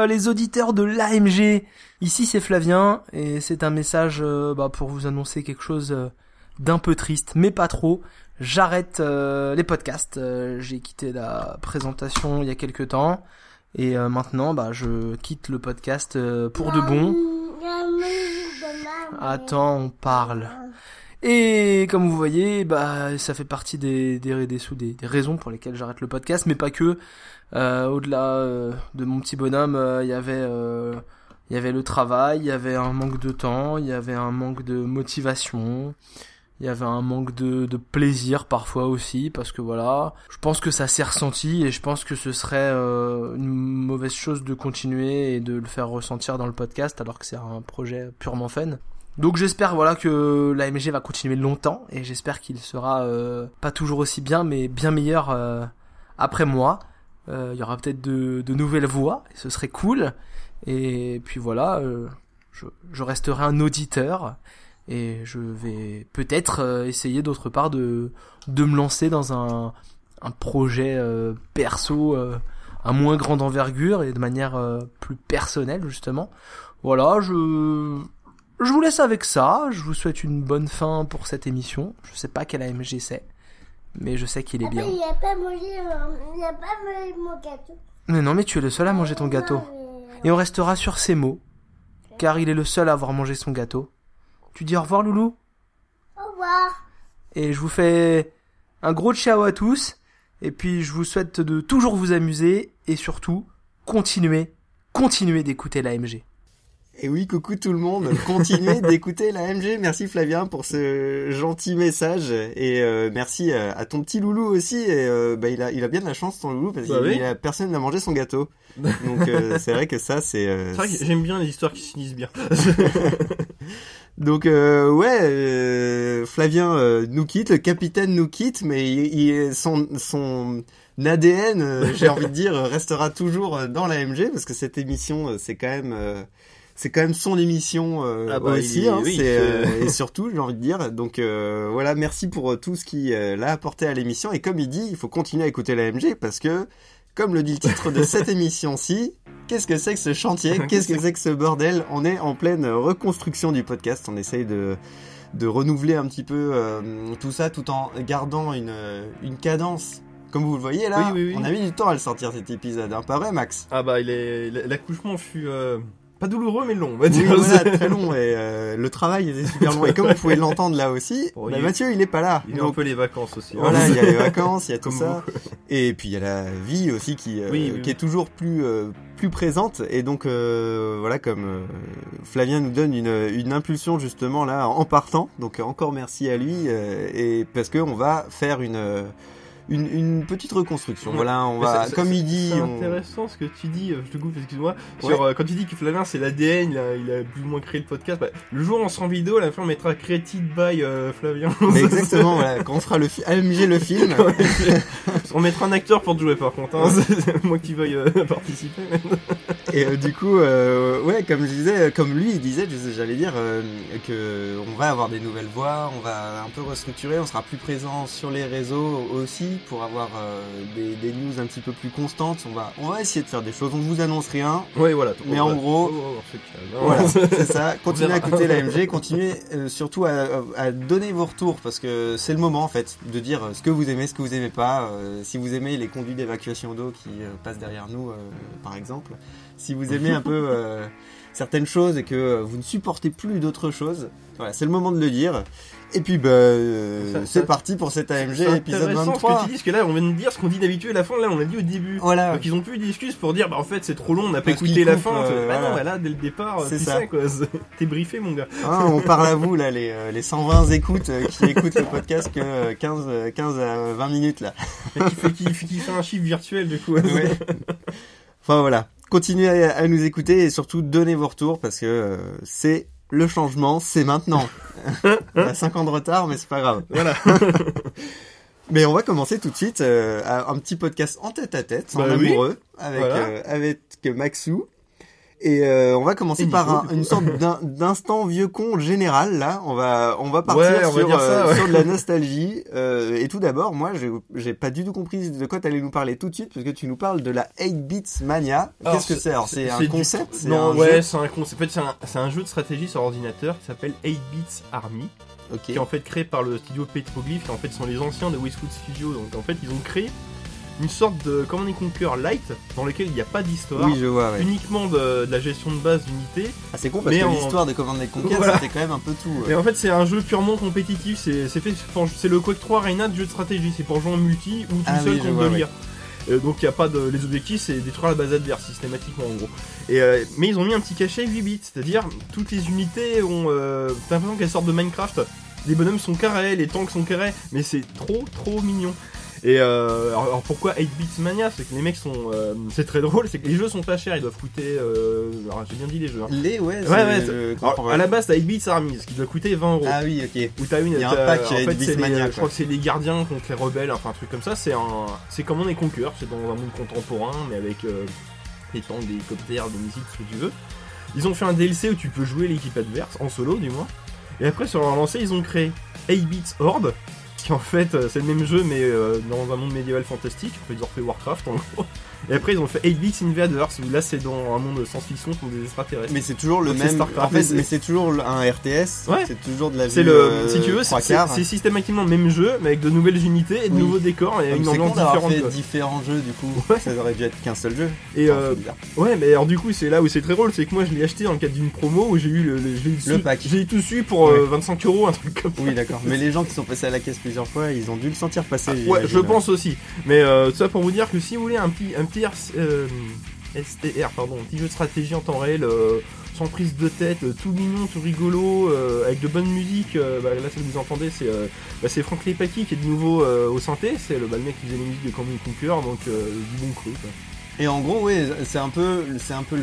euh, les auditeurs de l'AMG. Ici c'est Flavien et c'est un message euh, bah, pour vous annoncer quelque chose euh, d'un peu triste, mais pas trop. J'arrête les podcasts. J'ai quitté la présentation il y a quelques temps et maintenant bah, je quitte le podcast pour de bon. Attends, on parle. Et comme vous voyez, bah ça fait partie des raisons pour lesquelles j'arrête le podcast, mais pas que. Euh, au-delà euh, de mon petit bonhomme, il euh, y avait il y avait le travail, il y avait un manque de temps, il y avait un manque de motivation, il y avait un manque de, plaisir parfois aussi, parce que voilà, je pense que ça s'est ressenti et je pense que ce serait euh, une mauvaise chose de continuer et de le faire ressentir dans le podcast alors que c'est un projet purement fun. Donc j'espère voilà que l'AMG va continuer longtemps et j'espère qu'il sera euh, pas toujours aussi bien mais bien meilleur euh, après moi. Il y aura peut-être de, nouvelles voix et ce serait cool. Et puis voilà, je, je resterai un auditeur et je vais peut-être euh, essayer d'autre part de me lancer dans un projet euh, perso euh, à moins grande envergure et de manière plus personnelle justement. Voilà, je je vous laisse avec ça. Je vous souhaite une bonne fin pour cette émission. Je sais pas quel AMG c'est, mais je sais qu'il est bien. Il a pas mangé, il a pas mangé mon gâteau. Mais non, mais tu es le seul à manger ton gâteau. Et on restera sur ces mots, car il est le seul à avoir mangé son gâteau. Tu dis au revoir, Loulou Au revoir. Et je vous fais un gros ciao à tous. Et puis, je vous souhaite de toujours vous amuser et surtout, continuer, continuer d'écouter l'AMG. Et oui, coucou tout le monde. Continuez d'écouter la MG. Merci Flavien pour ce gentil message et euh, merci à, ton petit loulou aussi. Et euh, bah, il a il a bien de la chance ton loulou parce bah qu'il a personne n'a mangé son gâteau. Donc euh, c'est vrai que ça c'est. c'est vrai que j'aime bien les histoires qui finissent bien. Donc ouais, Flavien nous quitte, le capitaine nous quitte, mais il, son son ADN, j'ai envie de dire, restera toujours dans la MG parce que cette émission c'est quand même c'est quand même son émission euh, ah bah, aussi, hein, euh, et surtout j'ai envie de dire. Donc euh, voilà, merci pour tout ce qu'il a apporté à l'émission. Et comme il dit, il faut continuer à écouter la MG parce que, comme le dit le titre de cette émission-ci, qu'est-ce que c'est que ce chantier? Qu'est-ce que c'est que ce bordel? On est en pleine reconstruction du podcast. On essaye de de renouveler un petit peu tout ça tout en gardant une, une cadence comme vous le voyez là, on a mis du temps à le sortir cet épisode, hein, pas vrai Max? Ah bah l'accouchement fut pas douloureux mais long. On va dire. très long et euh, le travail était super long et comme vous pouvez l'entendre là aussi, bah, Mathieu il est pas là. Il y a un peu les vacances aussi. Hein. Voilà, il y a les vacances, il y a tout ça. Et puis il y a la vie aussi qui euh, qui est toujours plus euh, plus présente et donc voilà comme Flavien nous donne une, une impulsion justement là en partant. Donc encore merci à lui et parce que on va faire une une, une petite reconstruction. Voilà, on va, comme il dit. C'est intéressant ce que tu dis, euh, je te coupe, excuse-moi. Euh, quand tu dis que Flavien c'est l'ADN, il a, il a plus ou moins créé le podcast. Bah, le jour où on sera en vidéo, à la fin on mettra Created by euh, Flavien. Mais exactement, voilà, quand on fera le AMG le film. on mettra un acteur pour te jouer par contre, hein. c'est moi qui veuille participer. Et du coup, ouais, comme je disais, comme lui il disait, j'allais dire que on va avoir des nouvelles voix, on va un peu restructurer, on sera plus présent sur les réseaux aussi pour avoir euh, des, news un petit peu plus constantes. On va, on va essayer de faire des choses. On vous annonce rien. Oui, voilà. Mais en gros, voilà, c'est ça. Continuez à écouter l'AMG, continuez euh, surtout à, donner vos retours parce que c'est le moment en fait de dire ce que vous aimez, ce que vous aimez pas. Euh, si vous aimez les conduits d'évacuation d'eau qui passent derrière nous, par exemple. Si vous aimez un peu certaines choses et que vous ne supportez plus d'autres choses, voilà, c'est le moment de le dire. Et puis bah euh, c'est parti pour cet AMG épisode 23. ce que tu dis parce que là on vient de dire ce qu'on dit d'habitude à la fin là on l'a dit au début. Voilà. Donc ils ont plus d'excuses pour dire bah en fait c'est trop long on n'a pas écouté la fin. Euh, bah non bah là dès le départ c'est ça quoi. T'es briefé mon gars. Ah, on parle à vous là les euh, les 120 écoutes qui écoutent le podcast que 15 15 à 20 minutes là. qui fait qui, qui fait un chiffre virtuel du coup. enfin voilà. Continuez à, à, nous écouter et surtout donnez vos retours parce que c'est le changement, c'est maintenant. on a 5 ans de retard, mais c'est pas grave. Voilà. mais on va commencer tout de suite euh, un petit podcast en tête à tête, en bah amoureux, avec, euh, avec Maxou. Et euh, on va commencer Et par un- une sorte d'in- d'instant vieux con général. Là, on va on va partir Ouais, on va sur, dire ça, euh, ouais. sur de la nostalgie. Euh, et tout d'abord, moi, j'ai pas du tout compris de quoi t'allais nous parler tout de suite, parce que tu nous parles de la 8 bits mania. Qu'est-ce que c'est? Alors, c'est un concept? Non, un ouais, c'est un concept. En fait, c'est un, c'est un jeu de stratégie sur ordinateur qui s'appelle 8 Bits Army, qui est en fait créé par le studio Petroglyph, qui en fait sont les anciens de Westwood Studio. Donc en fait, ils ont créé une sorte de Command and Conquer Light dans lequel il n'y a pas d'histoire. Oui, je vois. Ouais. Uniquement de, de la gestion de base d'unités. Ah, c'est con parce Mais que en- l'histoire de Command and Conquer, Voilà. c'était quand même un peu tout. Et en fait, c'est un jeu purement compétitif. C'est c'est fait, c'est le Quake 3 Arena de jeu de stratégie. C'est pour jouer en multi ou tout Ah seul oui, contre. Euh, donc il y a pas de les objectifs c'est détruire la base adverse systématiquement en gros. Et euh, mais ils ont mis un petit cachet 8 bits, c'est-à-dire toutes les unités ont euh, t'as l'impression qu'elles sortent de Minecraft. Les bonhommes sont carrés, les tanks sont carrés, mais c'est trop trop mignon. Et euh, alors, alors pourquoi 8 bits mania? C'est que les mecs sont euh, c'est très drôle, c'est que les jeux sont pas chers, ils doivent coûter euh, alors j'ai bien dit les jeux. hein. Les, ouais, Ouais, c'est- ouais, je Alors, à la base, t'as 8 bits Army, ce qui doit coûter 20 euros. Ah oui, ok. Où t'as une, Il y a un t'as- pack en avec fait, Beast c'est les- Mania, je quoi. crois que c'est les gardiens contre les rebelles, enfin un truc comme ça. C'est un, c'est comme on est Conquer, c'est dans un monde contemporain, mais avec euh, des tanks, des hélicoptères, des missiles, tout ce que tu veux. Ils ont fait un DLC où tu peux jouer l'équipe adverse, en solo du moins. Et après, sur leur lancée, ils ont créé 8 Bits Horde, qui en fait, euh, c'est le même jeu, mais euh, dans un monde médiéval fantastique. En fait, ils Warcraft en gros. Et après, ils ont fait 8 Bits Invaders, où là, c'est dans un monde de science-fiction contre des extraterrestres. Mais c'est toujours le Donc, même. Starcraft, En fait, mais c'est- toujours un RTS. Ouais. C'est toujours de la. C'est le, euh, si tu veux, c'est systématiquement le même jeu, mais avec de nouvelles unités et de Oui. nouveaux décors et Donc une ambiance différente. fait quoi. différents jeux du coup. Ouais. Ça aurait dû être qu'un seul jeu. Et Enfin, euh, ouais, mais alors du coup, c'est là où c'est très drôle, c'est que moi je l'ai acheté dans le cadre d'une promo où j'ai eu le, le, j'ai eu Le su- pack. J'ai eu tout su pour euh, 25 euros, un truc comme ça. Oui, d'accord. Mais les gens qui sont passés à la caisse plusieurs fois, ils ont dû le sentir passer. Ouais, j'imagine. je pense aussi. Mais euh, tout ça pour vous dire que si vous voulez un petit, un petit RC euh, STR, pardon, petit jeu de stratégie en temps réel, euh, sans prise de tête, euh, tout mignon, tout rigolo, avec de bonnes musiques. euh, bah, là, ce que vous entendez, c'est bah, Frank Lepaki qui est de nouveau au synthé. C'est le, bah, mec qui faisait les musiques de Command Conquer, donc du bon cru. quoi. Et en gros, ouais, c'est un peu, c'est un peu le,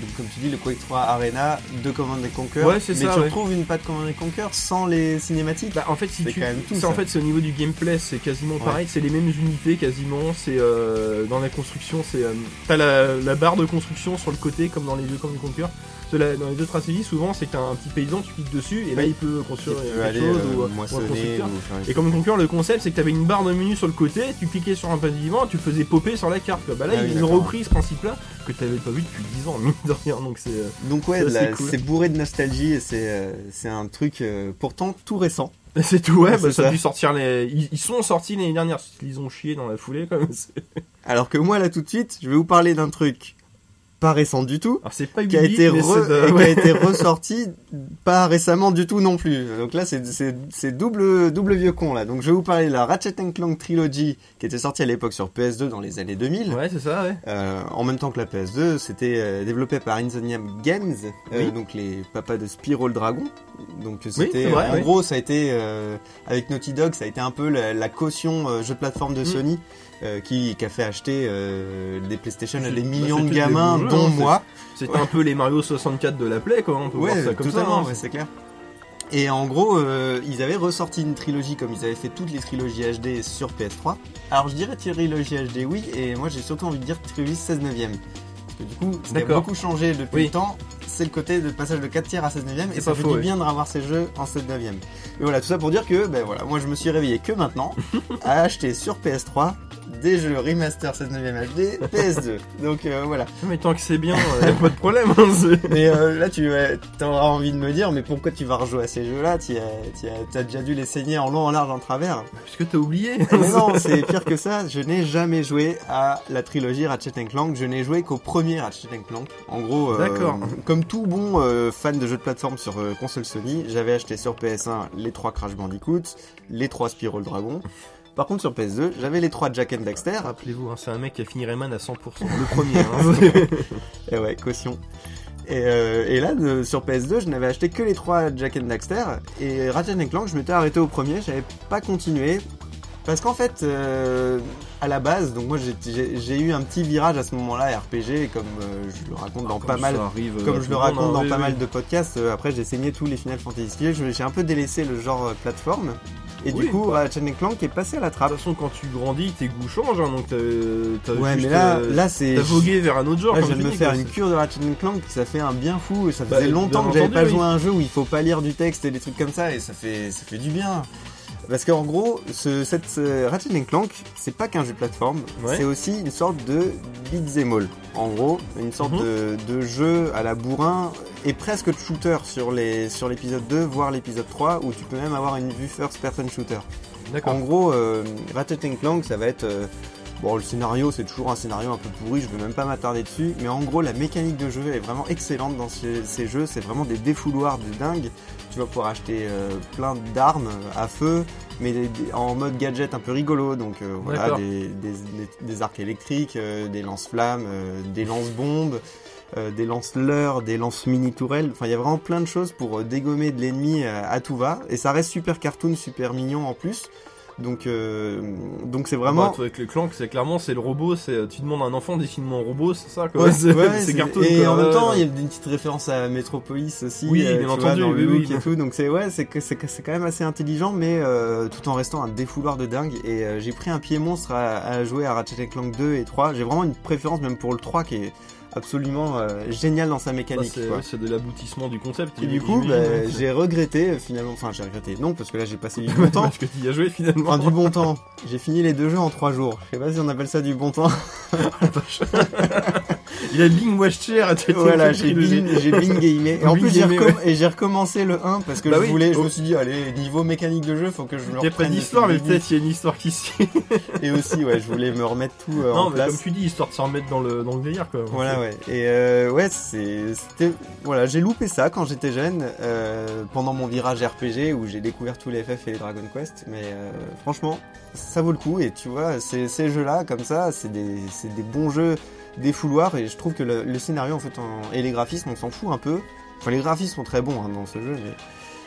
donc, comme tu dis, le Quake 3 Arena de Command and Conquer. Ouais, c'est Mais ça, tu ouais. retrouves une patte Command and Conquer sans les cinématiques? Bah, en fait, si C'est tu, quand même tout, ça. en fait, c'est au niveau du gameplay, c'est quasiment Ouais. pareil. C'est les mêmes unités quasiment. C'est euh, dans la construction, c'est euh, t'as la, la barre de construction sur le côté comme dans les jeux comme du Conquer. Dans les jeux de stratégie, souvent, c'est que t'as un petit paysan, tu cliques dessus et là, Oui. il peut Tu construire quelque chose euh, ou, ou un moissonner ou Et comme Conquer, le concept, c'est que t'avais une barre de menu sur le côté, tu cliquais sur un pavillon, tu le faisais popper sur la carte. quoi. Bah là, Ah oui, ils ont d'accord. repris ce principe-là que t'avais pas vu depuis 10 ans, mine de rien. Donc c'est euh, Donc ouais, c'est cool. bourré de nostalgie et c'est euh, c'est un truc euh, pourtant tout récent. c'est tout. Ouais, Ouais, bah, ça a dû sortir les. Ils, ils sont sortis l'année dernière. Ils ont chié dans la foulée, quand même. Alors que moi là tout de suite, je vais vous parler d'un truc pas récent du tout, Alors c'est pas qui a été mais re- c'est de- et qui a ouais. été ressorti pas récemment du tout non plus. Donc là c'est c'est c'est double double vieux con là. Donc je vais vous parler de la Ratchet Clank Trilogy qui était sortie à l'époque sur PS2 dans les années 2000. Ouais, c'est ça, ouais. Euh, en même temps que la PS2, c'était euh, développé par Insomniac Games, euh, donc les papas de Spyro le Dragon. Donc c'était, vrai, en oui. gros, ça a été euh, avec Naughty Dog, ça a été un peu la, la caution jeu de plateforme de Mm. Euh, qui, qui a fait acheter euh, des PlayStation à des millions de gamins, jeux, dont hein, moi. C'était un peu les Mario 64 de la Play, quoi. On peut Ouais, voir ça comme totalement, ça. hein. ouais, c'est clair. Et en gros, euh, ils avaient ressorti une trilogie comme ils avaient fait toutes les trilogies HD sur PS3. Alors je dirais trilogie HD, oui, et moi j'ai surtout envie de dire trilogie 16 neuvième. Parce que du coup, qui a beaucoup changé depuis Oui. le temps, c'est le côté de passage de 4 tiers à 16 neuvième, et ça fait faux, du bien de revoir ces jeux en 16 neuvième. Et voilà, tout ça pour dire que, ben voilà, moi je me suis réveillé que maintenant à acheter sur PS3 des jeux remaster 16 neuvième HD PS2. Donc euh, voilà. Mais tant que c'est bien, euh, pas de problème. hein, Mais euh, là, tu auras envie de me dire, mais pourquoi tu vas rejouer à ces jeux-là? Tu as, déjà dû les saigner en long, en large, en travers. Parce que t'as oublié. Mais non, c'est pire que ça. Je n'ai jamais joué à la trilogie Ratchet Clank. Je n'ai joué qu'au premier Ratchet Clank. En gros, euh, D'accord. comme tout bon euh, fan de jeux de plateforme sur euh, console Sony, j'avais acheté sur PS1 les trois Crash Bandicoot, les trois Spyro le Dragon. Par contre, sur PS2, j'avais les trois Jack and Daxter. Rappelez-vous, hein, c'est un mec qui a fini Rayman à 100%. Le premier. hein. Et ouais, caution. Et, euh, et là, de- sur PS2, je n'avais acheté que les trois Jack and Daxter. Et Ratchet Clank, je m'étais arrêté au premier, j'avais pas continué. Parce qu'en fait, euh, à la base, donc moi j'ai- eu un petit virage à ce moment-là, RPG, comme euh, je le raconte dans pas mal arrive, comme je le raconte dans oui, pas oui. mal de podcasts, euh, après j'ai saigné tous les Final Fantasy. J'ai un peu délaissé le genre plateforme. Et Oui, du coup, bah. Ratchet Clank est passé à la De trappe. toute façon, quand tu grandis, tes goûts changent, hein, donc t'as Ouais, juste, mais là, là c'est. vogué vers un autre genre. Là, je viens de me faire une cure de Ratchet Clank, ça fait un bien fou. Ça Bah, faisait longtemps que j'avais pas joué à un jeu où il faut pas lire du texte et des trucs comme ça, et ça fait, ça fait du bien. Parce qu'en gros, ce, cette, ce Ratchet Clank, c'est pas qu'un jeu de plateforme, Ouais. c'est aussi une sorte de beat'em all. En gros, une sorte Mhm. de, de jeu à la bourrin et presque de shooter sur les sur l'épisode 2, voire l'épisode 3, où tu peux même avoir une vue first person shooter. D'accord. En gros, euh, Ratchet Clank, ça va être. euh, bon, le scénario, c'est toujours un scénario un peu pourri, je vais même pas m'attarder dessus. Mais en gros, la mécanique de jeu est vraiment excellente dans ces, ces jeux. C'est vraiment des défouloirs de dingue. Tu vas pouvoir acheter euh, plein d'armes à feu, mais des- des- en mode gadget un peu rigolo. Donc euh, voilà, des, arcs électriques, euh, des lance-flammes, euh, des lance-bombes. des lance-leurres, des lance-mini-tourelles, enfin il y a vraiment plein de choses pour dégommer de l'ennemi à tout va, et ça reste super cartoon, super mignon en plus, donc euh, donc c'est vraiment Bah, toi, avec le clank, c'est clairement c'est le robot. C'est tu demandes à un enfant dessine-moi un robot, c'est ça quoi. Ouais, c'est ouais, cartoon. Et quoi. en même temps, il y a une petite référence à Metropolis aussi. Oui, euh, bien tu vois, entendu, dans le oui, et tout. Donc c'est ouais, c'est que c'est que- c'est quand même assez intelligent, mais euh, tout en restant un défouloir de dingue. Et euh, j'ai pris un pied monstre à, à jouer à Ratchet Clank 2 et 3. J'ai vraiment une préférence même pour le 3 qui est absolument euh, génial dans sa mécanique. ouais, c'est de l'aboutissement du concept. Et du coup, bah, hein. j'ai regretté finalement. Enfin, j'ai regretté. Non, parce que là, j'ai passé du bon temps. Parce que tu y as joué finalement. Enfin, du bon temps. J'ai fini les deux jeux en 3 jours. Je sais pas si on appelle ça du bon temps. Il a Bing Watch Chair. voilà, j'ai bin, j'ai bin gamé. Et en plus, j'ai recommencé le 1 parce que Bah je oui. voulais, je Oh. me suis dit, allez, niveau mécanique de jeu, faut que je me Il y a pas reprenne d'histoire, mais peut-être il y a une histoire qui suit. Et aussi, ouais, je voulais me remettre tout euh, non, en mais place. comme tu dis, histoire de se remettre dans le, dans le délire quoi. Voilà, ouais. Et euh, ouais, c'était, voilà, j'ai loupé ça quand j'étais jeune, euh, pendant mon virage RPG où j'ai découvert tous les FF et les Dragon Quest. Mais euh, franchement, ça vaut le coup. Et tu vois, ces, ces jeux-là, comme ça, c'est des, c'est des bons jeux défouloirs. Et je trouve que le, le scénario, en fait, en- et les graphismes, on s'en fout un peu. Enfin, les graphismes sont très bons hein, dans ce jeu, mais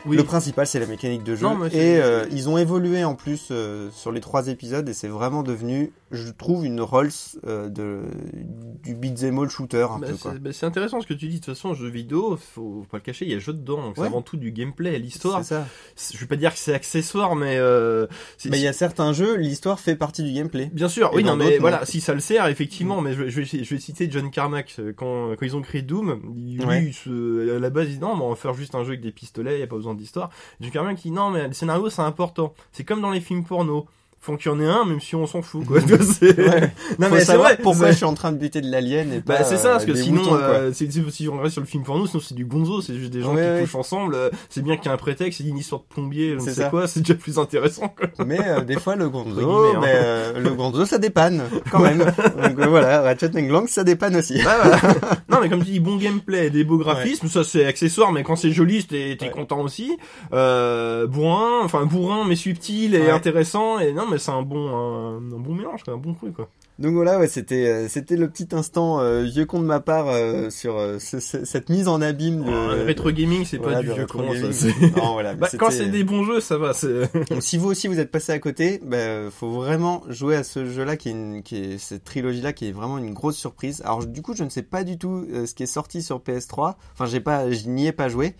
Oui. le principal, c'est la mécanique de jeu. Non, et euh, ils ont évolué en plus euh, sur les trois épisodes et c'est vraiment devenu, je trouve, une Rolls euh, de, du beat'em all shooter un Bah, peu. Quoi. c'est bah, c'est intéressant ce que tu dis. De toute façon, jeu vidéo, faut pas le cacher, il y a jeu dedans. Donc c'est avant tout du gameplay. L'histoire, C'est ça. je vais pas dire que c'est accessoire, mais euh, Mais il y a certains jeux, l'histoire fait partie du gameplay. Bien sûr, Et oui, non, mais non. voilà, si ça le sert, effectivement, mais je, vais- je, vais, je vais citer John Carmack, euh, quand, quand ils ont créé Doom, lui, Ouais. il à la base, il dit non, mais on va faire juste un jeu avec des pistolets, y a pas besoin d'histoire. John Carmack dit non, mais le scénario, c'est important. C'est comme dans les films porno. Faut qu'il y en ait un, même si on s'en fout, quoi. Ouais. Non, Faut mais c'est vrai. pourquoi je suis en train de buter de l'alien et Bah, pas c'est ça, parce euh, que des sinon, moutons, euh, c'est- si on reste sur le film porno, sinon c'est du gonzo, c'est juste des gens Ouais, qui ouais. couchent ensemble. euh, C'est bien qu'il y ait un prétexte, il y a une histoire de plombier, je ne C'est sais ça. quoi, c'est déjà plus intéressant, quoi. Mais euh, des fois le gonzo, hein. mais, euh, le gonzo ça dépanne quand même. Donc euh, voilà, Ratchet Clank ça dépanne aussi. Ouais, voilà. non, mais comme tu dis, bon gameplay, des beaux graphismes, ça c'est accessoire, mais quand c'est joli, t'es content aussi. Euh, bourrin, enfin bourrin, mais subtil et intéressant. Et non, mais c'est un bon, un, un bon mélange, un bon truc, quoi. Donc voilà, ouais, c'était euh, c'était le petit instant euh, vieux con de ma part euh, sur euh, ce- ce- cette mise en abîme de Euh, rétro gaming, c'est voilà, pas du vieux con, ça. Non, voilà, Bah, quand c'est des bons jeux, ça va. Donc, si vous aussi vous êtes passé à côté, bah, faut vraiment jouer à ce jeu-là qui est, une, qui est cette trilogie-là qui est vraiment une grosse surprise. Alors du coup, je ne sais pas du tout ce qui est sorti sur PS3. Enfin, j'ai pas, je n'y ai pas joué.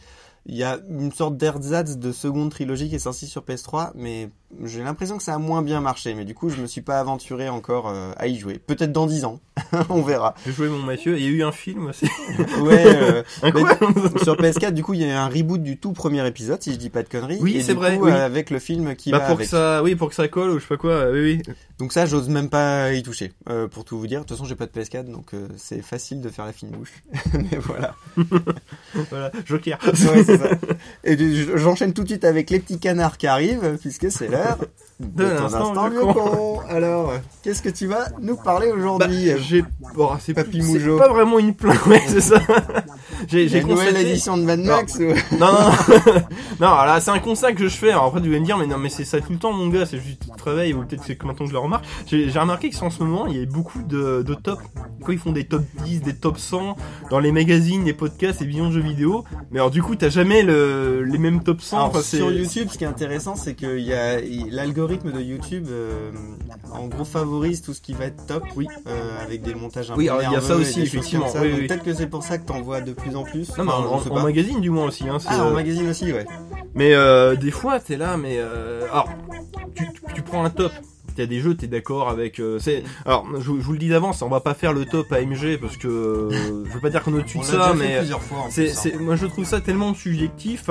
Il y a une sorte d'ersatz de seconde trilogie qui est sorti sur PS3, mais j'ai l'impression que ça a moins bien marché. Mais du coup, je me suis pas aventuré encore euh, à y jouer. Peut-être dans 10 ans, on verra. J'ai joué mon Mathieu, il y a eu un film aussi. Ouais. euh, Un sur PS4, du coup, il y a eu un reboot du tout premier épisode, si je dis pas de conneries. Oui, c'est vrai, coup, oui. euh, avec le film qui Bah va pour avec. que ça, oui, pour que ça colle ou je sais pas quoi. euh, Oui, oui. Donc ça, j'ose même pas y toucher, euh, pour tout vous dire. De toute façon, j'ai pas de PS4, donc c'est facile de faire la fine bouche. Mais voilà. Voilà, Joker. Ouais, c'est ça. Et j'enchaîne tout de suite avec les petits canards qui arrivent, puisque c'est l'heure de De ton l'instant instant vieux vieux con. con. Alors, qu'est-ce que tu vas nous parler Bah, aujourd'hui j'ai, bon, c'est Papy Moujo. c'est pas vraiment une plainte, ouais, c'est ça. J'ai, une nouvelle constaté. édition de Mad Max ou... Non, non, non, non, là, c'est un constat que je fais. Alors après, tu vas me dire, mais non, mais c'est ça tout le temps, mon gars, c'est juste du travail, ou peut-être c'est que maintenant que je le remarque. J'ai remarqué que en ce moment, il y a beaucoup de, de top. Quand ils font des top 10, des top 100 dans les magazines, les podcasts, les vidéos de jeux vidéo. Mais alors, du coup, t'as jamais le, les mêmes top 100. Alors, enfin, c'est- sur YouTube, ce qui est intéressant, c'est que y a l'algorithme de YouTube, euh, en gros, favorise tout ce qui va être top, Oui. euh, avec des montages un Oui, peu alors, il y a ça aussi, effectivement, ça. oui, oui. Peut-être que c'est pour ça que t'en vois de plus en plus. Non, mais Enfin, en, en pas. magazine, du moins aussi. Hein, c'est, Ah, en euh, magazine aussi, ouais. Mais euh, des fois, t'es là, mais alors, tu, tu prends un top. Il y a des jeux, t'es d'accord avec. euh, c'est alors, je, je vous le dis d'avance, on va pas faire le top AMG parce que euh, je veux pas dire qu'on est au-dessus de ça, mais plusieurs fois. en c'est, plus, hein. c'est, moi je trouve ça tellement subjectif.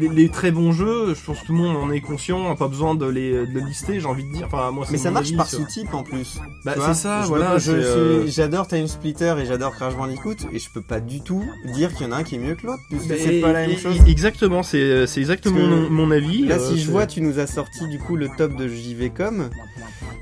Les, les très bons jeux, je pense que tout le monde en est conscient, on a pas besoin de les, de les lister, j'ai envie de dire. Enfin, moi, Mais ça marche avis par sous-type en plus. Bah, c'est ça, je voilà, je suis- euh, J'adore Time Splitter et j'adore Crash Bandicoot et je peux pas du tout dire qu'il y en a un qui est mieux que l'autre puisque c'est pas la même chose. Exactement, c'est, c'est exactement mon, mon avis. Là, euh, si je c'est- vois, tu nous as sorti du coup le top de JVcom,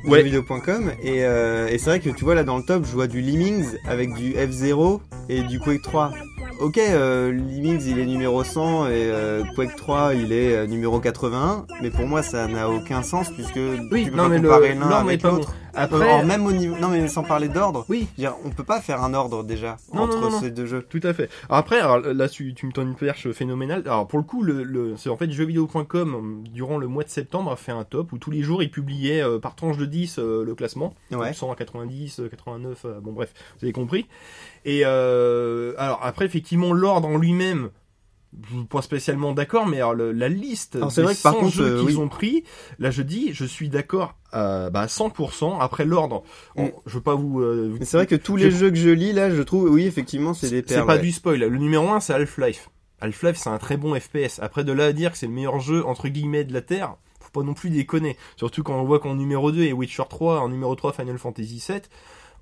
Ouais. jeuxvideo.com, et, euh, et c'est vrai que tu vois là dans le top, je vois du Lemmings avec du F0 et du Quake 3. Ok, euh, Lemmings il est numéro 100 et euh, Quake 3 il est euh, numéro 81, mais pour moi ça n'a aucun sens puisque Oui, tu peux non, pas mais comparer l'un avec l'autre. Après, Alors, même au niveau, non mais sans parler d'ordre, oui, dire, on peut pas faire un ordre déjà Non, entre non, non, non. ces deux jeux. Tout à fait. Alors après, alors là, tu, tu me donnes une perche phénoménale. Alors pour le coup, le, le, c'est en fait jeuxvideo.com euh, durant le mois de septembre a fait un top où tous les jours ils publiaient euh, par tranche de 10 euh, le classement. Ouais. 100 à 90, euh, 89, euh, bon bref, vous avez compris. Et euh, alors après, effectivement, l'ordre en lui-même, je suis pas spécialement d'accord, mais alors, le- la liste Alors, c'est des vrai que par 100 contre, jeux euh, qu'ils oui. ont pris, là je dis, je suis d'accord à, bah, à 100%. Après l'ordre, on- Mm. je veux pas vous... euh, vous- c'est vrai que tous Je- les jeux que je lis là, je trouve, oui effectivement c'est des c'est perles. pas ouais. du spoil. Le numéro 1, c'est Half-Life. Half-Life, c'est un très bon FPS. Après, de là à dire que c'est le meilleur jeu, entre guillemets, de la Terre, faut pas non plus déconner. Surtout quand on voit qu'en numéro 2 est Witcher 3, en numéro 3 Final Fantasy 7.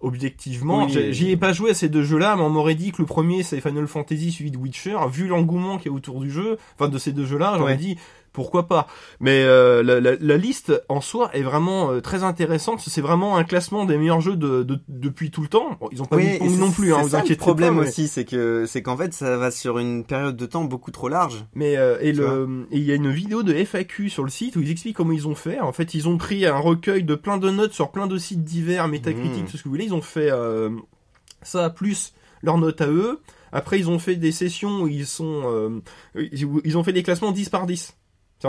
Objectivement, Oui. j'y ai pas joué à ces deux jeux-là, mais on m'aurait dit que le premier c'est Final Fantasy suivi de Witcher. Vu l'engouement qu'il y a autour du jeu, enfin de ces deux jeux-là, j'aurais Ouais. dit pourquoi pas. Mais euh, la, la- la liste en soi est vraiment euh, très intéressante. C'est vraiment un classement des meilleurs jeux de, de- depuis tout le temps. Bon, ils ont pas mis Oui, c'est- non plus, hein, vous ça inquiétez le problème pas. mais- aussi, c'est que c'est qu'en fait ça va sur une période de temps beaucoup trop large. Mais euh, et le il y a une vidéo de FAQ sur le site où ils expliquent comment ils ont fait. En fait, ils ont pris un recueil de plein de notes sur plein de sites divers, métacritiques, Mmh. tout ce que vous voulez. Ils ont fait euh, ça plus leurs notes à eux. Après, ils ont fait des sessions où ils sont euh, ils ont fait des classements 10 par 10.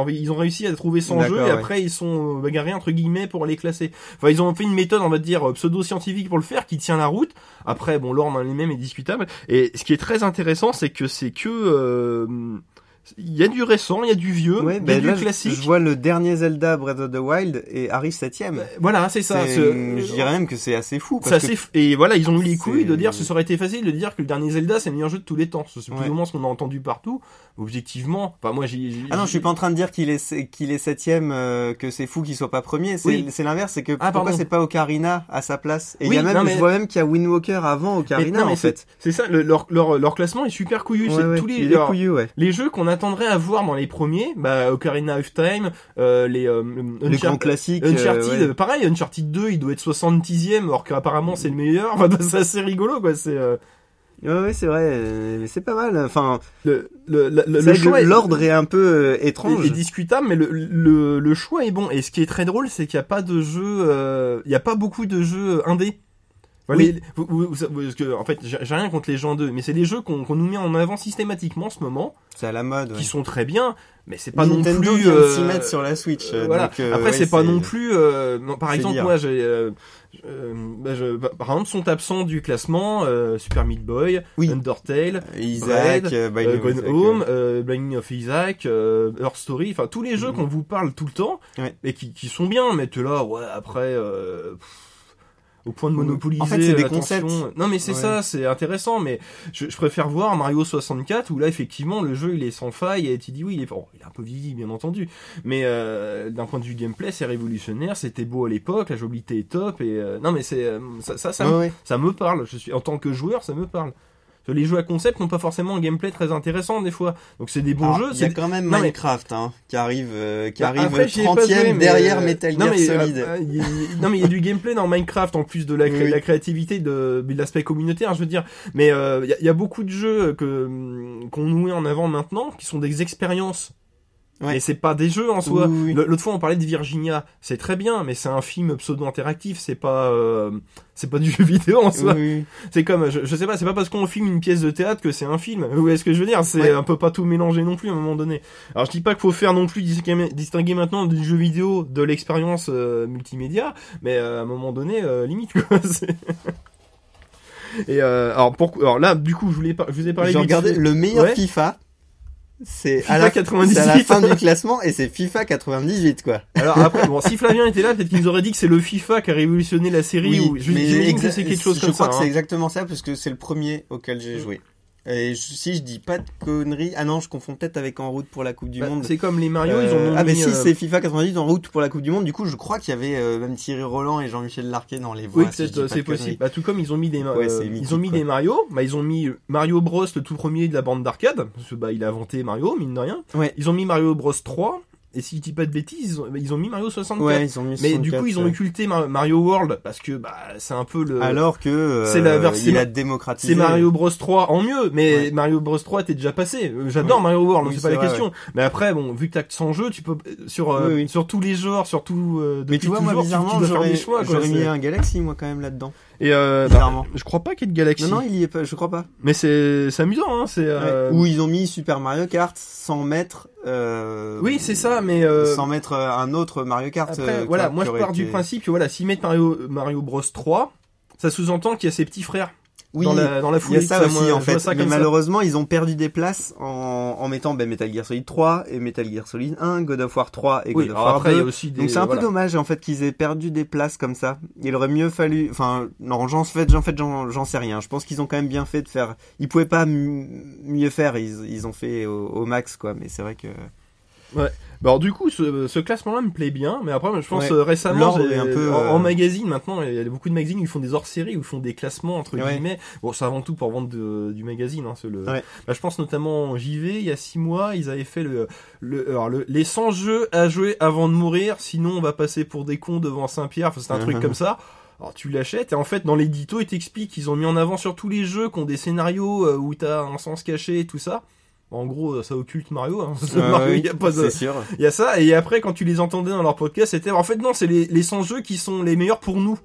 Ils ont réussi à trouver 100 D'accord, jeux et ouais. après ils sont euh, bagarrés entre guillemets pour les classer. Enfin ils ont fait une méthode on va dire euh, pseudo-scientifique pour le faire qui tient la route. Après bon l'ordre en lui-même est discutable. Et ce qui est très intéressant c'est que c'est que euh, il y a du récent, il y a du vieux, Ouais, il y a ben du là, classique. Je vois le dernier Zelda Breath of the Wild et arrive septième. Voilà, c'est ça. Ce- Je dirais même que c'est assez fou. Parce que assez f- Et voilà, ils ont eu les couilles de dire, ce aurait été facile de dire que le dernier Zelda c'est le meilleur jeu de tous les temps. C'est plus Ouais. ou moins ce qu'on a entendu partout. Objectivement, enfin moi j'ai. Ah non, je suis pas en train de dire qu'il est qu'il est septième, euh, que c'est fou qu'il soit pas premier. C'est Oui. l'inverse, c'est que Ah, pourquoi c'est pas Ocarina à sa place? Et il Oui, y a même, non, mais- je vois même qu'il y a Wind Walker avant Ocarina non, en fait. C'est ça, le- leur, leur, leur classement est super couillu. Ouais, c'est ouais, tous les, alors, couillu, ouais. les jeux qu'on attendrait à voir dans les premiers, bah Ocarina of Time, euh, les euh, Les grands classiques. Uncharted, euh, pareil, Uncharted 2, il doit être 70ème, alors qu'apparemment c'est le meilleur. Enfin, c'est assez rigolo, quoi. C'est euh, Ouais, ouais, c'est vrai, euh, mais c'est pas mal. Enfin, le, le, le, le choix est- l'ordre est un peu euh, étrange. est, est discutable, mais le, le, le choix est bon. Et ce qui est très drôle, c'est qu'il n'y a pas de jeu, euh, il n'y a pas beaucoup de jeux indés. Enfin, Oui. les- vous- vous- vous- parce que, en fait, j'ai rien contre les jeux indés, mais c'est des jeux qu'on qu'on nous met en avant systématiquement en ce moment, C'est à la mode. ouais. qui sont très bien, mais c'est pas Nintendo non plus. vient de euh, s'y mettre sur la Switch. euh, euh, voilà. donc, Après, ouais, c'est pas non plus. euh, non, par exemple, dire. moi, j'ai. euh, bah, je- bah, par exemple, sont absents du classement euh, Super Meat Boy, Oui. Undertale, Isaac, of Gone Isaac, Home, euh, Binding of Isaac, euh, Earth Story, enfin tous les jeux Mhm. qu'on vous parle tout le temps Ouais. et qui, qui sont bien, mais tu là, ouais, après, euh, pff, au point de monopoliser. En fait, c'est des concepts. Non, mais c'est Ouais. ça, c'est intéressant, mais je, je préfère voir Mario 64 où là, effectivement, le jeu il est sans faille et tu dis oui, il est, bon, il est un peu vieilli, bien entendu, mais euh, d'un point de vue gameplay, c'est révolutionnaire, c'était beau à l'époque, la jouabilité est top et euh, non, mais c'est euh, ça, ça, ça, ouais, me- ouais. ça me parle. Je suis en tant que joueur, ça me parle. Les jeux à concept n'ont pas forcément un gameplay très intéressant des fois. Donc c'est des bons Alors, jeux. Il y a c'est- quand même Non, mais- Minecraft hein, qui arrive, euh, qui Bah, arrive après, j'y ai pas 30 joué, mais, derrière euh, Metal non, Gear mais, Solid. euh, euh, il y a- non mais il y a du gameplay dans Minecraft en plus de la, cré- Oui. la créativité de, de l'aspect communautaire, je veux dire. Mais euh, il y, a- il y a beaucoup de jeux que hum, qu'on nous met en avant maintenant qui sont des expériences. Ouais. Mais c'est pas des jeux en soi. Oui, oui, L'autre fois on parlait de Virginia, c'est très bien, mais c'est un film pseudo interactif, c'est pas euh, c'est pas du jeu vidéo en soi. Oui. C'est comme, je, je sais pas, c'est pas parce qu'on filme une pièce de théâtre que c'est un film. Vous voyez ce que je veux dire? C'est Ouais. un peu pas tout mélanger non plus à un moment donné. Alors je dis pas qu'il faut faire non plus distinguer, maintenant du jeu vidéo de l'expérience euh, multimédia, mais euh, à un moment donné, euh, limite quoi. Et euh, alors, pour, alors là, du coup, je, voulais par- je vous ai parlé J'ai regardé le meilleur Ouais. FIFA. C'est à, la, 98. c'est à la fin du classement et c'est FIFA 98 quoi. Alors après, bon, si Flavien était là, peut-être qu'il nous aurait dit que c'est le FIFA qui a révolutionné la série. ou... je- mais que c'est quelque chose je comme crois ça. que hein. c'est exactement ça parce que c'est le premier auquel j'ai Mm. joué. Et si je dis pas de conneries, ah non, je confonds peut-être avec En route pour la Coupe du Bah, Monde. c'est comme les Mario, ils Euh, ont ah mais mis, si euh, c'est FIFA 98 en route pour la Coupe du Monde. Du coup, je crois qu'il y avait euh, même Thierry Roland et Jean-Michel Larquet dans les voix. Oui, si euh, c'est possible. Bah, tout comme ils ont mis des, Ouais, euh, mythique, ils ont mis quoi. des Mario. Bah, ils ont mis Mario Bros, le tout premier de la bande d'arcade, parce que bah, il a inventé Mario, mine de rien. Ouais. Ils ont mis Mario Bros 3. Et si je dis pas de bêtises, ils ont, ils ont mis Mario 64. Ouais, ils ont mis Mais du 64, coup, ils ont occulté Mar- Mario World parce que bah c'est un peu le. Alors que euh, c'est la version- il a démocratisé. c'est Mario Bros 3 en mieux, mais Ouais. Mario Bros 3 était déjà passé. Euh, J'adore. Mario World, donc Oui, c'est pas la vrai, question. Mais après, bon, vu que t'as que 100 jeux, tu peux euh, sur euh, Oui, oui. sur tous les genres, sur tout. euh, Mais tu vois, moi, bizarrement, j'aurais mis un Galaxy, moi, quand même, là-dedans. Et euh, bah, Bizarrement. je crois pas qu'il y ait de Galaxy. Non, non, il y est pas, je crois pas. Mais c'est amusant, hein. C'est. euh, Ouais. Ou ils ont mis Super Mario Kart sans mettre. Euh, Oui, c'est ça, mais. euh, Sans mettre euh, un autre Mario Kart. Après, euh, voilà, moi je pars du principe que voilà, s'ils mettent Mario Mario Bros 3, ça sous-entend qu'il y a ses petits frères Oui, dans la dans la il y foulée. a ça aussi en fait. ça Mais ça. malheureusement, ils ont perdu des places en, en mettant ben, Metal Gear Solid 3 et Metal Gear Solid 1, God of War 3 et Oui, God of War après il y 2. a aussi des. Donc c'est un voilà. peu dommage en fait qu'ils aient perdu des places comme ça. Il aurait mieux fallu, enfin non, j'en fait, j'en fait, j'en sais rien. Je pense qu'ils ont quand même bien fait de faire. Ils pouvaient pas mieux faire. Ils, ils ont fait au, au max quoi. Mais c'est vrai que Bah, alors du coup, ce, ce classement-là me plaît bien, mais après, je pense Ouais. euh, récemment, L'ordre j'ai- est un peu, en, euh, en magazine maintenant, il y a beaucoup de magazines où ils font des hors-séries, où ils font des classements entre Ouais. guillemets. Bon, c'est avant tout pour vendre de- du magazine. Hein, le. Ouais. Bah, je pense notamment JV, il y a six mois, ils avaient fait le, le, alors, le- les 100 jeux à jouer avant de mourir, sinon on va passer pour des cons devant Saint-Pierre. Enfin, c'est un truc Mhm. comme ça. Alors tu l'achètes et en fait dans l'édito ils t'expliquent qu'ils ont mis en avant sur tous les jeux qui ont des scénarios euh, où t'as un sens caché et tout ça. En gros, ça occulte Mario. Hein. Euh, Mario, oui, il y a pas de, c'est sûr. il y a ça, et après, quand tu les entendais dans leur podcast, c'était, en fait, non, c'est les, les 100 jeux qui sont les meilleurs pour nous.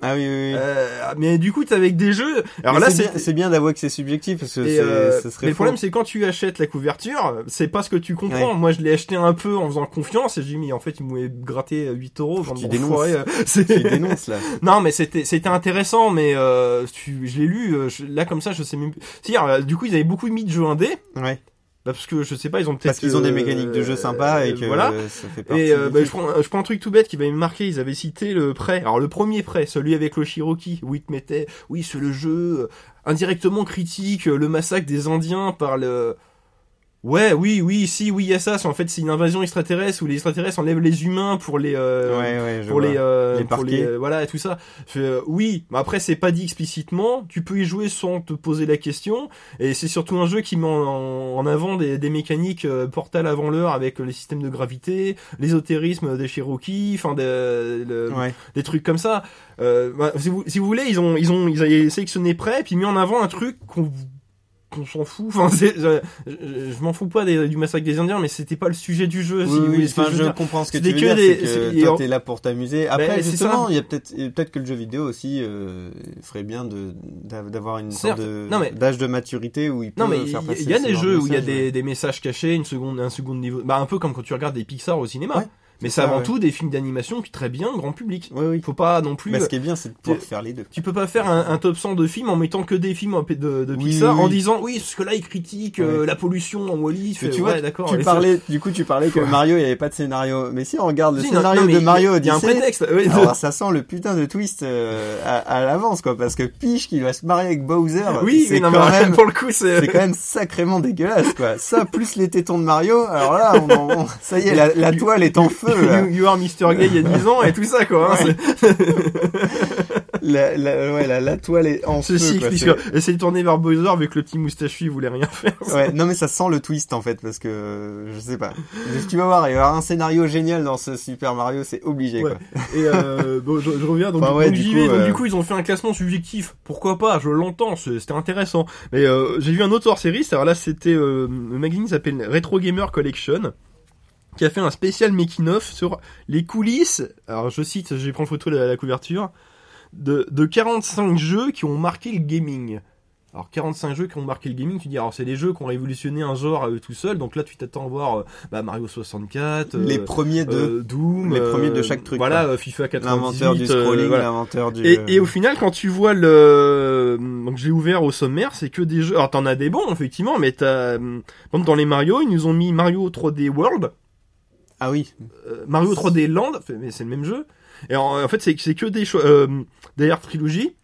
Ah oui, oui. oui. Euh, mais du coup, t'es avec des jeux. Alors Mais là, c'est c'est. bien, bien d'avouer que c'est subjectif parce que c'est- euh, serait mais le problème, c'est quand tu achètes la couverture, c'est pas ce que tu comprends. Ouais. Moi, je l'ai acheté un peu en faisant confiance, et j'ai dit, mais en fait, il m'avait gratté 8 euros. Tu Bon, dénonces. enfoiré, euh, tu dénonces là. non, mais c'était c'était intéressant, mais euh, tu, je l'ai lu. euh, je- là, comme ça, je sais même. Si, alors, du coup, ils avaient beaucoup mis de jeux indés. Ouais. Bah, parce que je sais pas, ils ont peut-être. Parce qu'ils ont des euh, mécaniques de jeu sympas et euh, que voilà. euh, ça fait partie. Et euh, bah, je, prends, je prends un truc tout bête qui va me marquer. Ils avaient cité le prêt. Alors le premier prêt, celui avec le Cherokee, où ils te mettaient, oui, c'est le jeu euh, indirectement critique euh, le massacre des Indiens par le. Ouais, oui, oui, si, oui, il y a ça. c'est- En fait, c'est une invasion extraterrestre où les extraterrestres enlèvent les humains pour les. euh, ouais, ouais, pour les, euh, Les pour les euh, voilà et tout ça euh, oui mais après c'est pas dit explicitement tu peux y jouer sans te poser la question et c'est surtout un jeu qui met en, en avant des, des mécaniques euh, portales avant l'heure avec les systèmes de gravité l'ésotérisme des Cherokee enfin des, le- Ouais. des trucs comme ça euh, bah, si, vous, si vous voulez ils ont ils ont ils avaient sélectionné prêt puis mis en avant un truc qu'on qu'on s'en fout enfin je, je, je m'en fous pas des- du massacre des Indiens mais c'était pas le sujet du jeu si Oui, vous oui, que enfin, je je comprends ce que tu veux que dire, des- que et toi t'es là pour t'amuser. Après, Ben, c'est justement, ça. il y a peut-être, peut-être que le jeu vidéo aussi euh, ferait bien de d'av- d'avoir une sorte de d'âge de maturité où il peut Non mais faire passer il y a des de jeux où il y a des, des messages cachés, une seconde, un second niveau. Bah un peu comme quand tu regardes des Pixar au cinéma. Ouais, mais c'est avant ouais. tout des films d'animation qui très bien grand public. Oui, oui. Faut pas non plus. Bah, ce qui est bien, c'est de pouvoir faire les deux. Tu peux pas faire un, un top 100 de films en mettant que des films de, de Oui, Pixar en disant oui parce que là ils critiquent euh, la pollution en Wally. Mais tu vois, d'accord. Tu parlais, du coup, tu parlais que. Mario, il n'y avait pas de scénario. Mais si on regarde le Si, non, scénario non, mais de Mario il y a un prétexte. alors ça sent le putain de twist euh, à, à l'avance, quoi. Parce que Peach qui va se marier avec Bowser, oui, c'est non, quand même, pour le coup c'est. c'est quand même sacrément dégueulasse, quoi. Ça, plus les tétons de Mario, alors là, on en- on- ça y est, la, la toile est en feu. Là. You, you are Mr. Gay il y a 10 ans et tout ça quoi. hein, Ouais. c'est- La, la, ouais, la, la toile est en feu. Quoi. C'est- que- Essayer de tourner vers Bowser avec le petit moustachu il voulait rien faire. Ouais, non mais ça sent le twist en fait parce que euh, je sais pas. Tu vas voir, il va y avoir un scénario génial dans ce Super Mario, c'est obligé Ouais. quoi. Et euh, bon, je, je reviens donc, Enfin, ouais, donc du j'y coup, vais. Donc euh, du coup ils ont fait un classement subjectif. Pourquoi pas? Je l'entends, c'est- c'était intéressant. Mais euh, j'ai vu un autre hors série. Alors là c'était le magazine s'appelle Retro Gamer Collection qui a fait un spécial making of sur les coulisses. Alors je cite, j'ai pris en photo la, la couverture de, de 45 jeux qui ont marqué le gaming. Alors 45 jeux qui ont marqué le gaming, tu dis alors c'est des jeux qui ont révolutionné un genre à eux tout seuls, donc là tu t'attends à voir euh, bah, Mario 64, euh, les premiers de euh, Doom, les premiers de euh, chaque truc, Voilà, euh, FIFA 98. l'inventeur du euh, scrolling, voilà. l'inventeur du. Et, et au final, quand tu vois le, donc j'ai ouvert au sommaire, c'est que des jeux. Alors t'en as des bons effectivement, mais t'as, dans les Mario, ils nous ont mis Mario 3D World, ah oui, euh, Mario 3D Land, mais c'est le même jeu. Et en, fait, c'est que des choix. Euh, d'ailleurs, Trilogy.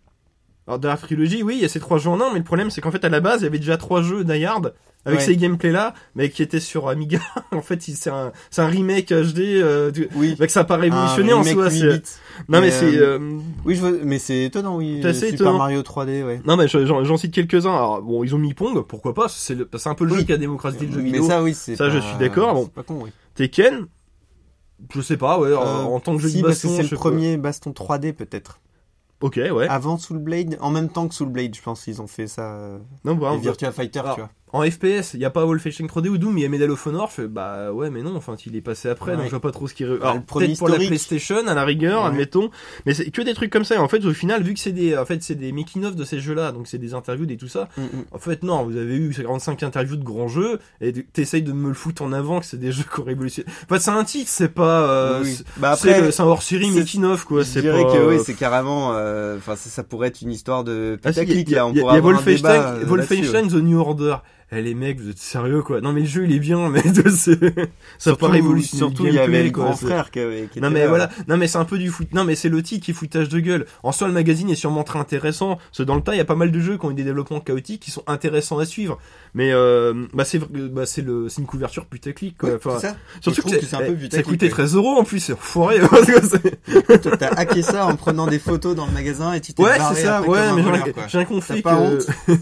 Alors d'ailleurs, Trilogy, oui, il y a ces trois jeux en un, mais le problème, c'est qu'en fait, à la base, il y avait déjà trois jeux Die Hard avec Ouais. ces gameplays là, mais qui étaient sur Amiga. en fait, c'est un, c'est un remake HD. Euh, du- oui. que ça pas révolutionné en soi. 8 c'est- bits. Non, mais Mais, c'est. euh, euh, Oui, je mais c'est étonnant, oui. Super étonnant. Mario 3D, ouais. Non mais je- j'en cite quelques-uns. Alors bon, ils ont mis Pong, pourquoi pas C'est le- un peu le Oui. jeu qui a démocratisé le jeu Mais vidéo. ça, oui, c'est. Ça, je suis d'accord, bon. Pas con, oui. Tekken, je sais pas, ouais, en- Euh, en tant que jeu si, de baston, c'est le premier baston 3D, peut-être. Ok, ouais. Avant Soul Blade, en même temps que Soul Blade, je pense, ils ont fait ça. non, bah, les Virtua Fighter, tu vois. En FPS, il y a pas Wolfenstein 3D ou Doom, il y a Medal of Honor. Je fais bah ouais, mais non, enfin il est passé après, Ouais. donc je vois pas trop ce qui. Bah, Alors peut-être pour la. PlayStation à la rigueur, Ouais. admettons, mais c'est que des trucs comme ça. Et en fait, au final, vu que c'est des, en fait, c'est des making of de ces jeux-là, donc c'est des interviews, des tout ça. Mm, mm. En fait, non, vous avez eu 45 interviews de grands jeux et t'essayes de me le foutre en avant que c'est des jeux qui ont révolutionné. En fait, c'est un titre, c'est pas. euh, Oui. Bah après, c'est un hors série c'est- making of quoi. je C'est dirais pas. que oui, c'est carrément. euh, Enfin, ça, ça pourrait être une histoire de Ah, si, y a, y a- y a Wolfenstein, euh, Wolfenstein The New Order. Eh les mecs, vous êtes sérieux quoi Non mais le jeu il est bien, mais ça Surtout, pas révolutionné le surtout il y avait le quoi, grand frère qui, avait- qui Non mais là. voilà, non mais c'est un peu du foot. Non mais c'est le titre qui est foutage de gueule. En soi le magazine est sûrement très intéressant. Parce que dans le tas il y a pas mal de jeux qui ont eu des développements chaotiques qui sont intéressants à suivre. Mais euh, bah c'est bah c'est le c'est une couverture putaclic quoi. Ouais, Enfin, ça. surtout que, que c'est un peu eh, ça putaclic, coûtait ouais. 13 euros en plus, c'est foiré. T'as hacké ça en prenant des photos dans le magasin et tu t'es ouais c'est ça. Ouais mais un j'ai rien- quoi.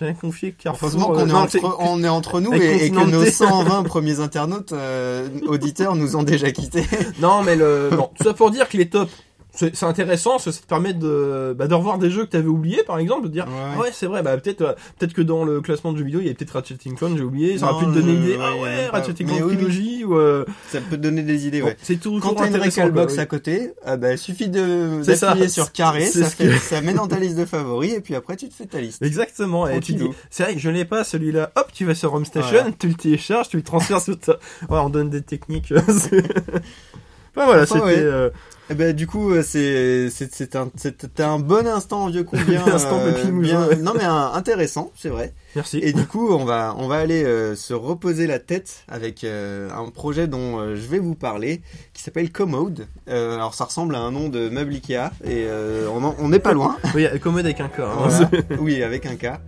j'ai confié que Carrefour. Heureusement qu'on euh, est, on est entre nous et, et que nos 120 premiers internautes euh, auditeurs nous ont déjà quittés. Non, mais le, non, tout ça pour dire qu'il est top. C'est intéressant, ça te permet de, bah, de revoir des jeux que t'avais oubliés, par exemple, de dire, Ouais. ah ouais, c'est vrai, bah, peut-être, euh, peut-être que dans le classement de jeux vidéo, il y a peut-être Ratchet Clank, j'ai oublié, ça aurait pu te donner euh, une idée, ouais, ah ouais, Ratchet Clank oui, oui. Trilogy, ou, euh, Ça peut te donner des idées, bon, ouais. c'est tout Quand t'as une Recalbox quoi, à côté, ah bah, il suffit de d'appuyer sur carré, ça, fait, que- ça met dans ta liste de favoris et puis après tu te fais ta liste. oui. Exactement, et tu dis, c'est vrai que je l'ai pas, celui-là, hop, tu vas sur Home Station, Voilà. tu le télécharges, tu le transfères sur ta, ouais, on donne des techniques, Enfin, voilà, c'était, euh, Eh ben du coup euh, c'est c'est c'est un c'était un bon instant vieux con bien Instant Mougin, ouais. non mais un- intéressant c'est vrai merci. et du coup on va on va aller euh, se reposer la tête avec euh, un projet dont euh, je vais vous parler qui s'appelle Commode Euh, alors ça ressemble à un nom de meuble Ikea et euh, on en- on n'est pas loin Oui, commode avec un cas, hein. Voilà. oui, avec un K.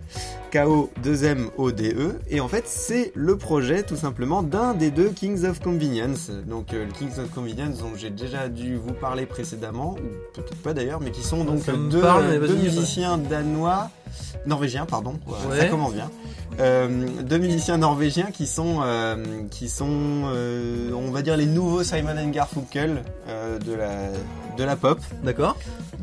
K-O-2-M-O-D-E. E. Et en fait, c'est le projet tout simplement d'un des deux Kings of Convenience. Donc, euh, le Kings of Convenience dont j'ai déjà dû vous parler précédemment, ou peut-être pas d'ailleurs, mais qui sont donc deux, parle, musiciens danois, norvégiens, pardon. Ouais. Ça commence bien. Euh, deux musiciens norvégiens qui sont, euh, qui sont, euh, on va dire les nouveaux Simon and Garfunkel de la, de la pop D'accord.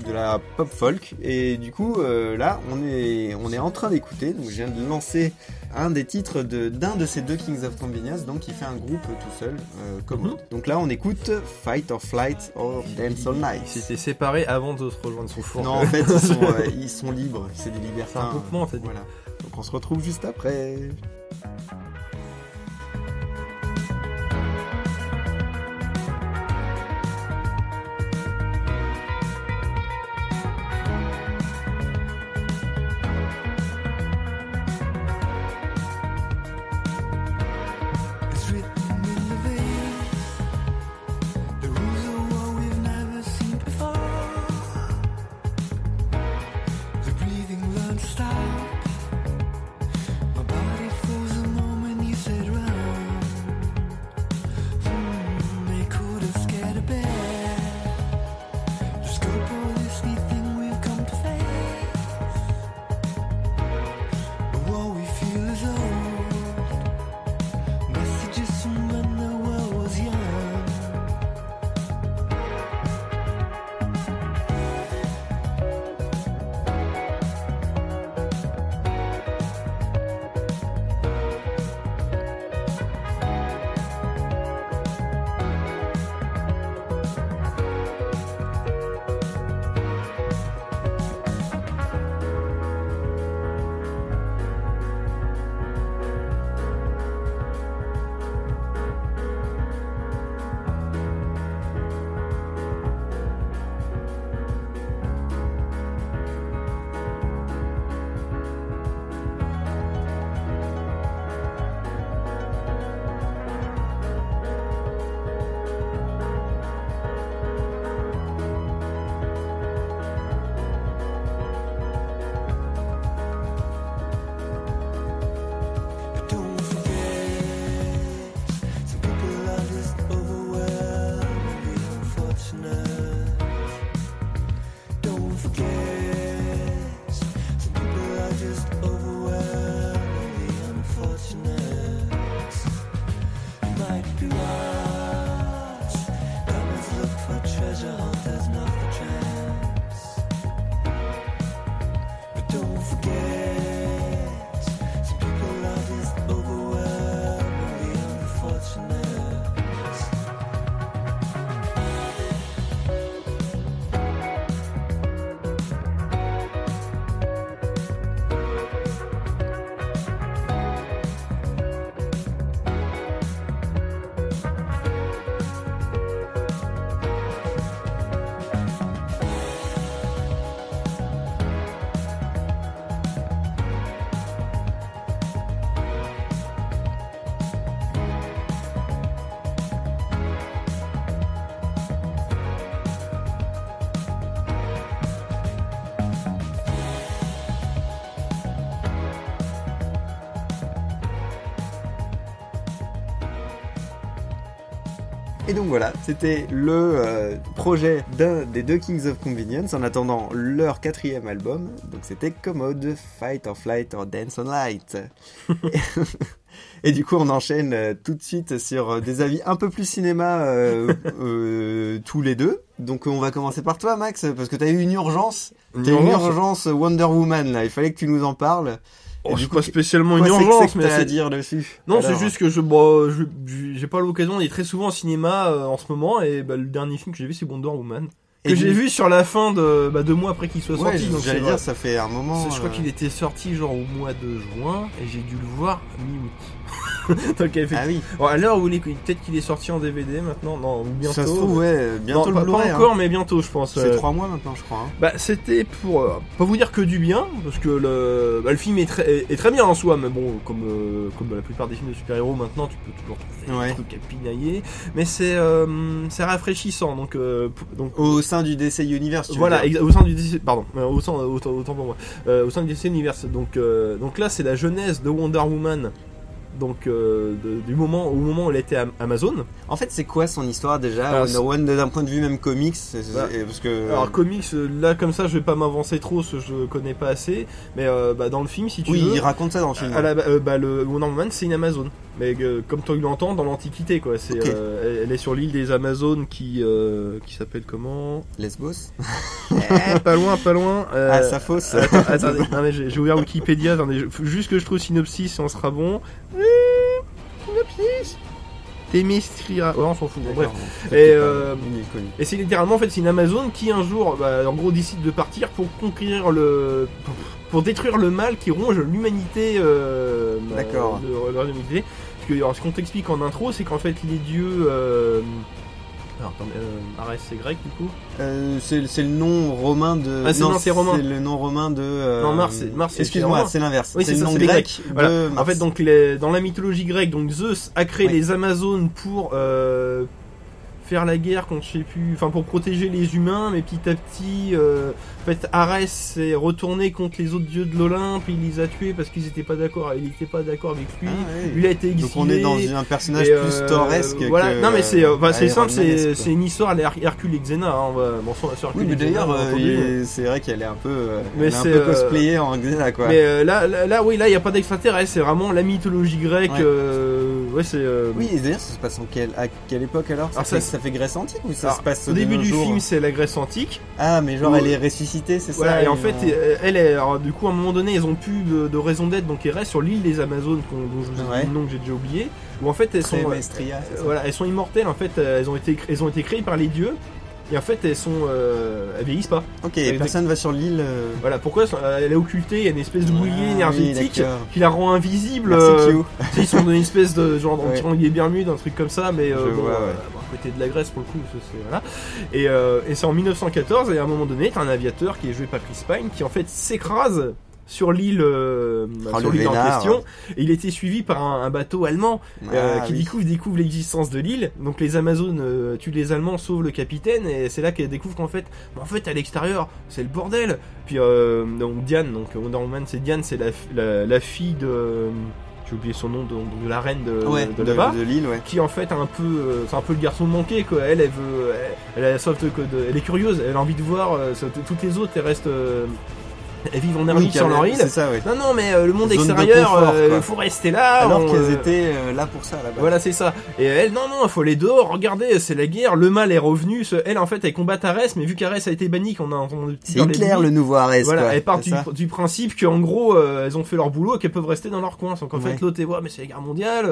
de la pop folk et du coup là on est on est en train d'écouter donc je viens de lancer un des titres de d'un de ces deux Kings of Convenience donc il fait un groupe tout seul euh, comme Mhm. autre. donc là on écoute Fight or Flight or Dance All Ils Night s'étaient séparés avant de se rejoindre son four. non en fait ils sont euh, ils sont libres c'est des C'est un libertins groupement, t'as dit. voilà donc on se retrouve juste après Et donc voilà, c'était le euh, projet d'un des deux Kings of Convenience en attendant leur quatrième album. Donc c'était Commode, Fight or Flight or Dance on Light. Et du coup, on enchaîne euh, tout de suite sur euh, des avis un peu plus cinéma euh, tous les deux. Donc on va commencer par toi, Max, parce que t'as eu une urgence. T'as eu une urgence Wonder Woman là. Il fallait que tu nous en parles. Oh, coup, pas spécialement une urgence, mais à dire dessus. Non, c'est juste que je, bon, je- je- j'ai pas l'occasion d'aller très souvent au cinéma euh, en ce moment et bah, le dernier film que j'ai vu c'est Wonder Woman Et que j'ai vu sur la fin de bah, deux mois après qu'il soit Ouais, sorti. donc j'allais dire, ça fait un moment. Je crois euh, qu'il était sorti genre au mois de juin et j'ai dû le voir mi-août. donc Ah oui, Bon, à l'heure où il est, peut-être qu'il est sorti en DVD maintenant, non, ou bientôt. ça se trouve, ouais, bientôt Non, le pas, pas hein. encore, mais bientôt, je pense. C'est euh, trois mois maintenant, je crois. hein. Bah, c'était pour euh, pas vous dire que du bien, parce que le, bah, le film est très, est, très bien en soi, mais bon, comme, euh, comme la plupart des films de super-héros maintenant, tu peux toujours trouver Ouais. des trucs à pinailler, mais c'est euh, c'est rafraîchissant, donc, euh, donc Au sein du DC Universe, tu voilà, au sein du DC, pardon, au sein, autant, autant pour moi, Euh, au sein du DC Universe, donc, euh, donc là c'est la jeunesse de Wonder Woman, donc euh, de- du moment, au moment où elle était à Amazon. En fait, c'est quoi son histoire déjà? Alors, Wonder Woman d'un point de vue même comics Bah, parce que Alors comics, euh, là comme ça je vais pas m'avancer trop, que je connais pas assez, mais euh, bah, dans le film si tu oui, veux... il raconte ça dans le film. À la- euh, bah, le Wonder Woman, c'est une Amazone. Mais euh, comme tu l'entends dans l'Antiquité, quoi. C'est, euh, elle, est sur l'île des Amazones qui, euh, qui s'appelle comment? Lesbos Eh, Pas loin, pas loin. Ah, ça fausse. Attendez, non, mais j'ai ouvert Wikipédia. Attendez, juste que je trouve synopsis et on sera bon. Synopsis Temestria. Ouais, on s'en fout. bon, bref. Et euh, c'est littéralement en fait c'est une Amazone qui un jour bah, en gros décide de partir pour conquérir le pour, détruire le mal qui ronge l'humanité euh, D'accord. Que alors, ce qu'on t'explique en intro c'est qu'en fait les dieux euh, alors attends, euh, Arès c'est grec du coup Euh, c'est le nom romain de. Ah, c'est- non, c'est romain. C'est le nom romain de. euh, Non, Mars, c'est- Mars, Excuse-moi, c'est l'inverse. Oui, c'est le nom grec Voilà. En fait, donc les- dans la mythologie grecque, donc Zeus a créé Oui. les Amazones pour euh, faire la guerre contre je sais plus, enfin pour protéger les humains, mais petit à petit, euh, en fait, Arès s'est retourné contre les autres dieux de l'Olympe, il les a tués parce qu'ils étaient pas d'accord, il était pas d'accord avec lui. Ah, ouais. Lui a été exilé. Donc on est dans un personnage et, plus euh, thoresque. Voilà, que, non mais c'est, bah, c'est simple, c'est, une histoire à la Her- Hercule et Xena. Hein, on va, bon, sur, sur Oui, Hercule mais d'ailleurs, euh, c'est vrai qu'elle est un peu, Mais elle est un peu cosplayée en Xena, quoi. Mais là, là, là, oui, là, il n'y a pas d'extraterrestre, c'est vraiment la mythologie grecque. Ouais. Ouais, c'est. euh, Oui, et d'ailleurs, ça se passe en quelle, à quelle époque alors? Ça, Alors, fait, ça- ça fait Grèce antique ou ça Alors, se passe Au début du film, c'est la Grèce antique. Ah, mais genre Où- elle est ressuscitée, c'est Voilà, ça et en ils fait, euh, elle est. alors, du coup, à un moment donné, elles ont plus de, de raison d'être, donc elles restent sur l'île des Amazones, dont je vous ai dit le nom que j'ai déjà oublié. Où en fait, elles sont. euh, voilà, elles sont immortelles, en fait, elles ont été, elles ont été créées par les dieux. Et en fait, elles sont. euh, elles vieillissent pas. Ok, Exact. personne va sur l'île. euh, Voilà, pourquoi Elle est occultée, il y a une espèce de boulier Ah, énergétique qui la rend invisible. Euh, ils sont dans une espèce de genre dans Ouais. tirant les Bermudes, un truc comme ça, mais euh, bon, vois, ouais. bon, à côté de la Grèce pour le coup, c'est voilà. Et, et c'est en 1914 et à un moment donné, t'as un aviateur qui est joué par Chris Pine qui en fait s'écrase sur l'île euh, Oh, sur le l'île en question. Et il était suivi par un, un bateau allemand euh, Ah, qui oui. découvre découvre l'existence de l'île. Donc les Amazones euh, tuent les Allemands sauvent le capitaine et c'est là qu'elle découvre qu'en fait en fait à l'extérieur c'est le bordel. Puis euh, donc Diane donc Wonder Woman c'est Diane c'est la, la, la fille de j'ai oublié son nom de, de la reine de, Ouais, de là-bas de l'île, ouais. qui en fait a un peu euh, c'est un peu le garçon manqué quoi. Elle elle veut elle, elle elle est curieuse elle a envie de voir euh, toutes les autres elles restent euh, elles vivent en ermite Oui, sur leur île ça, non non mais euh, le monde Zone extérieur confort, euh, faut rester là Alors on, qu'elles euh, étaient euh, là pour ça là-bas. voilà, c'est ça. Et elle, non, non, il faut aller dehors. Regardez, c'est la guerre. Le mal est revenu. Elle, en fait, elle combat Arès, mais vu qu'Arès a été banni, qu'on a entendu C'est limites, le nouveau Arès. Voilà, quoi, elle part du, principe qu'en gros, elles ont fait leur boulot et qu'elles peuvent rester dans leur coin. Donc en Ouais. fait, l'autre, mais c'est la guerre mondiale,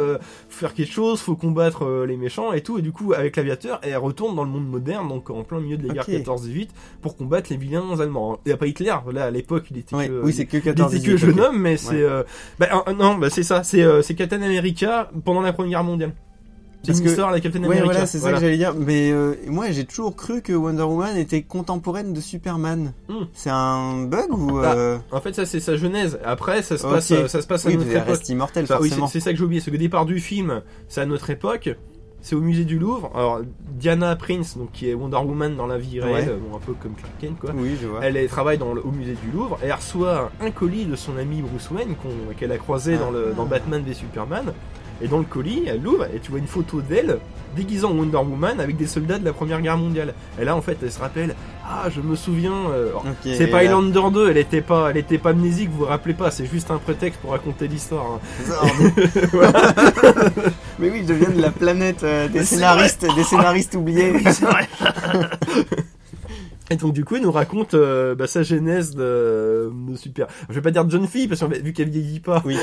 faut faire quelque chose, faut combattre les méchants et tout. Et du coup, avec l'aviateur, elle retourne dans le monde moderne, donc en plein milieu de la guerre Ok. 14-18, pour combattre les vilains allemands. Il n'y a pas Hitler. Là, à l'époque, il était que, Oui, c'est que il 14 était que jeune homme, mais c'est euh, bah, euh, non, bah, c'est ça, c'est euh, c'est Captain America pendant la Première Guerre mondiale. C'est Parce que- histoire la Captain Ouais, America. voilà, c'est ça que j'allais dire. Mais euh, moi, j'ai toujours cru que Wonder Woman était contemporaine de Superman. Hmm. C'est un bug ou Ah, euh... En fait, ça c'est sa genèse. Après, ça se passe, euh, ça se passe à Oui, notre époque. reste immortelle Enfin, oui, c'est ça que j'ai oublié. C'est que au départ du film, c'est à notre époque. C'est au musée du Louvre. Alors Diana Prince, donc qui est Wonder Woman dans la vie réelle, Ouais. bon, un peu comme Clark Kent quoi. Oui, je vois. Elle travaille dans le- au musée du Louvre et elle reçoit un colis de son ami Bruce Wayne qu'elle a croisé Ah. dans, le, dans Batman v Superman. Et dans le colis, elle l'ouvre et tu vois une photo d'elle déguisée en Wonder Woman avec des soldats de la Première Guerre mondiale. Et là, en fait, elle se rappelle Ah, je me souviens. euh, c'est pas là- Highlander 2, elle était pas, elle était pas amnésique, vous vous rappelez pas, c'est juste un prétexte pour raconter l'histoire. hein. Mais oui, je deviens de la planète euh, des scénaristes, des scénaristes oubliés. Et donc du coup, il nous raconte euh, bah, sa genèse de, de super. Je vais pas dire de jeune fille parce que vu qu'elle vieillit pas. Oui.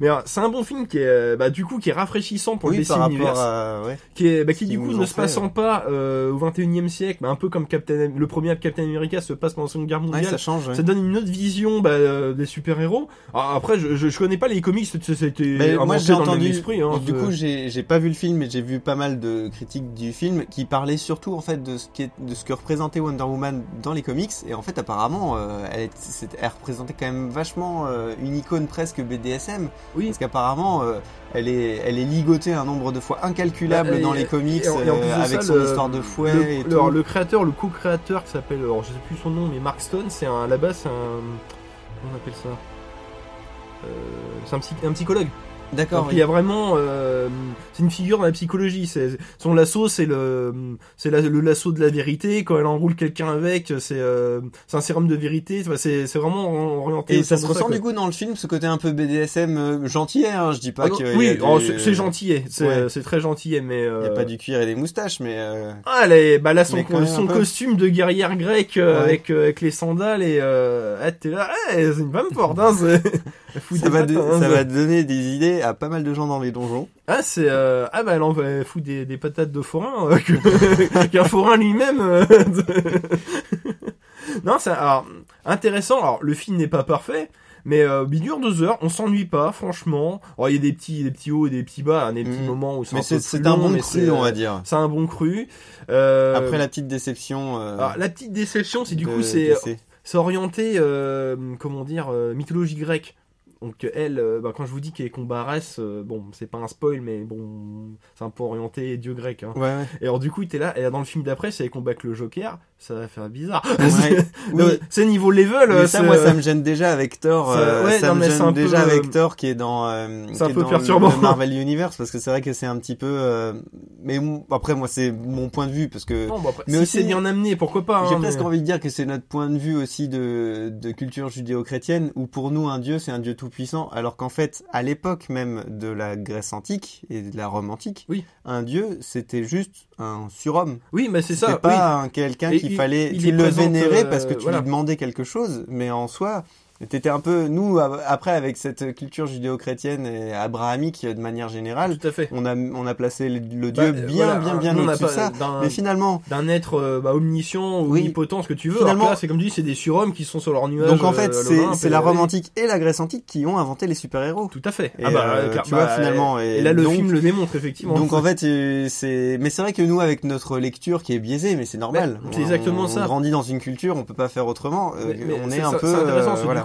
Mais alors, c'est un bon film qui est, euh, bah, du coup, qui est rafraîchissant pour oui, le DC Universe, à, ouais. qui est, bah, qui qui du coup ne se fait, passant pas euh, au 21e siècle, bah, un peu comme Captain, le premier Captain America se passe pendant la Seconde Guerre Ouais, mondiale. ça change. ouais. Ça donne une autre vision bah, euh, des super-héros. Alors, après, je, je, je connais pas les comics, c'était moi j'ai entendu, esprit. Hein, du coup j'ai j'ai pas vu le film mais j'ai vu pas mal de critiques du film qui parlaient surtout en fait de ce, qui est, de ce que représentait Wonder Woman dans les comics et en fait apparemment euh, elle, est- elle représentait quand même vachement euh, une icône presque BDSM oui. parce qu'apparemment euh, elle est elle est ligotée un nombre de fois incalculable Bah, dans les comics et en- et en plus euh, de avec ça, son le- histoire de fouet le, et le- tout. alors, le créateur, le co-créateur qui s'appelle, alors je sais plus son nom, mais Mark Stone, c'est un, là-bas, c'est un, comment on appelle ça? Euh, C'est un, psy- un psychologue. D'accord. Donc, oui. il y a vraiment, euh, c'est une figure dans la psychologie. C'est son lasso, c'est le, c'est la- le lasso de la vérité. Quand elle enroule quelqu'un avec, c'est, euh, c'est un sérum de vérité. C'est, c'est vraiment orienté. Et ça se ressent du coup dans le film ce côté un peu BDSM euh, gentillet hein, je dis pas Ah, que oui, oh, c'est, gentillet. C'est, Ouais. très gentillet, mais. Il y a euh, pas du cuir et des moustaches mais euh, Ah, elle est, bah là, son, son costume de guerrière grecque euh, Ouais. avec, euh, avec les sandales et euh, ah, t'es là, ouais, c'est une femme forte, hein, ça va, de- hein, ça va donner des idées à pas mal de gens dans les donjons. Ah, c'est, euh, ah bah elle, en- elle fout des, des patates de forain, euh, qu'un forain lui-même. euh, non, c'est, alors, intéressant, alors, le film n'est pas parfait, mais euh, il dure deux heures, on s'ennuie pas, franchement. Alors, il y a des petits, des petits hauts et des petits bas, hein, des petits Mhm. moments où c'est Mais un peu c'est un bon cru on va dire. C'est un bon cru. Euh, Après la petite déception. euh, alors, la petite déception, c'est du coup, c'est, c'est orienté, comment dire, mythologie grecque. Donc elle, euh, bah, quand je vous dis qu'elle combat Arès, euh, bon, c'est pas un spoil, mais bon, c'est un peu orienté dieu grec. Hein. Ouais, ouais. Et alors du coup, t'es là, et dans le film d'après, c'est elle combat le Joker, ça va faire bizarre. Ouais. Oui. c'est niveau level. Mais euh, ça, moi, ça me gêne déjà avec Thor. Ça- euh, ouais, ça non, me gêne peu, déjà euh, avec Thor qui est dans, euh, un qui est peu dans perturbant. le Marvel Universe parce que c'est vrai que c'est un petit peu. euh, Mais après, moi, c'est mon point de vue parce que Non, bon, après, Mais si aussi- c'est bien amené, pourquoi pas. j'ai hein, presque envie de dire que c'est notre point de vue aussi de, de culture judéo-chrétienne où pour nous un dieu c'est un dieu tout puissant alors qu'en fait à l'époque même de la Grèce antique et de la Rome antique, Oui. un dieu c'était juste un surhomme. Oui, mais c'est ça. pas un quelqu'un Et qu'il il- fallait, il tu le vénérais euh, parce que tu voilà. lui demandais quelque chose, mais en soi, t'étais un peu, nous, après, avec cette culture judéo-chrétienne et abrahamique de manière générale, tout à fait. on a, on a placé le, le Bah, dieu bien, voilà, bien, bien nous, on n'a au-dessus de ça. d'un- Mais finalement, d'un être euh, bah, omniscient ou Oui. omnipotent, ce que tu veux. Finalement- c'est comme tu dis, c'est des surhommes qui sont sur leur nuage. donc en euh, fait, à c'est, la Rome antique et la Grèce antique qui ont inventé les super-héros. Tout à fait. Et, ah bah, euh, car- tu vois, bah, finalement, Et, et là, le donc- film le démontre, effectivement. Donc en fait, euh, c'est, mais c'est vrai que nous, avec notre lecture qui est biaisée, mais c'est normal. Bah, c'est exactement on, ça. On grandit dans une culture, on peut pas faire autrement. Euh, on est un peu,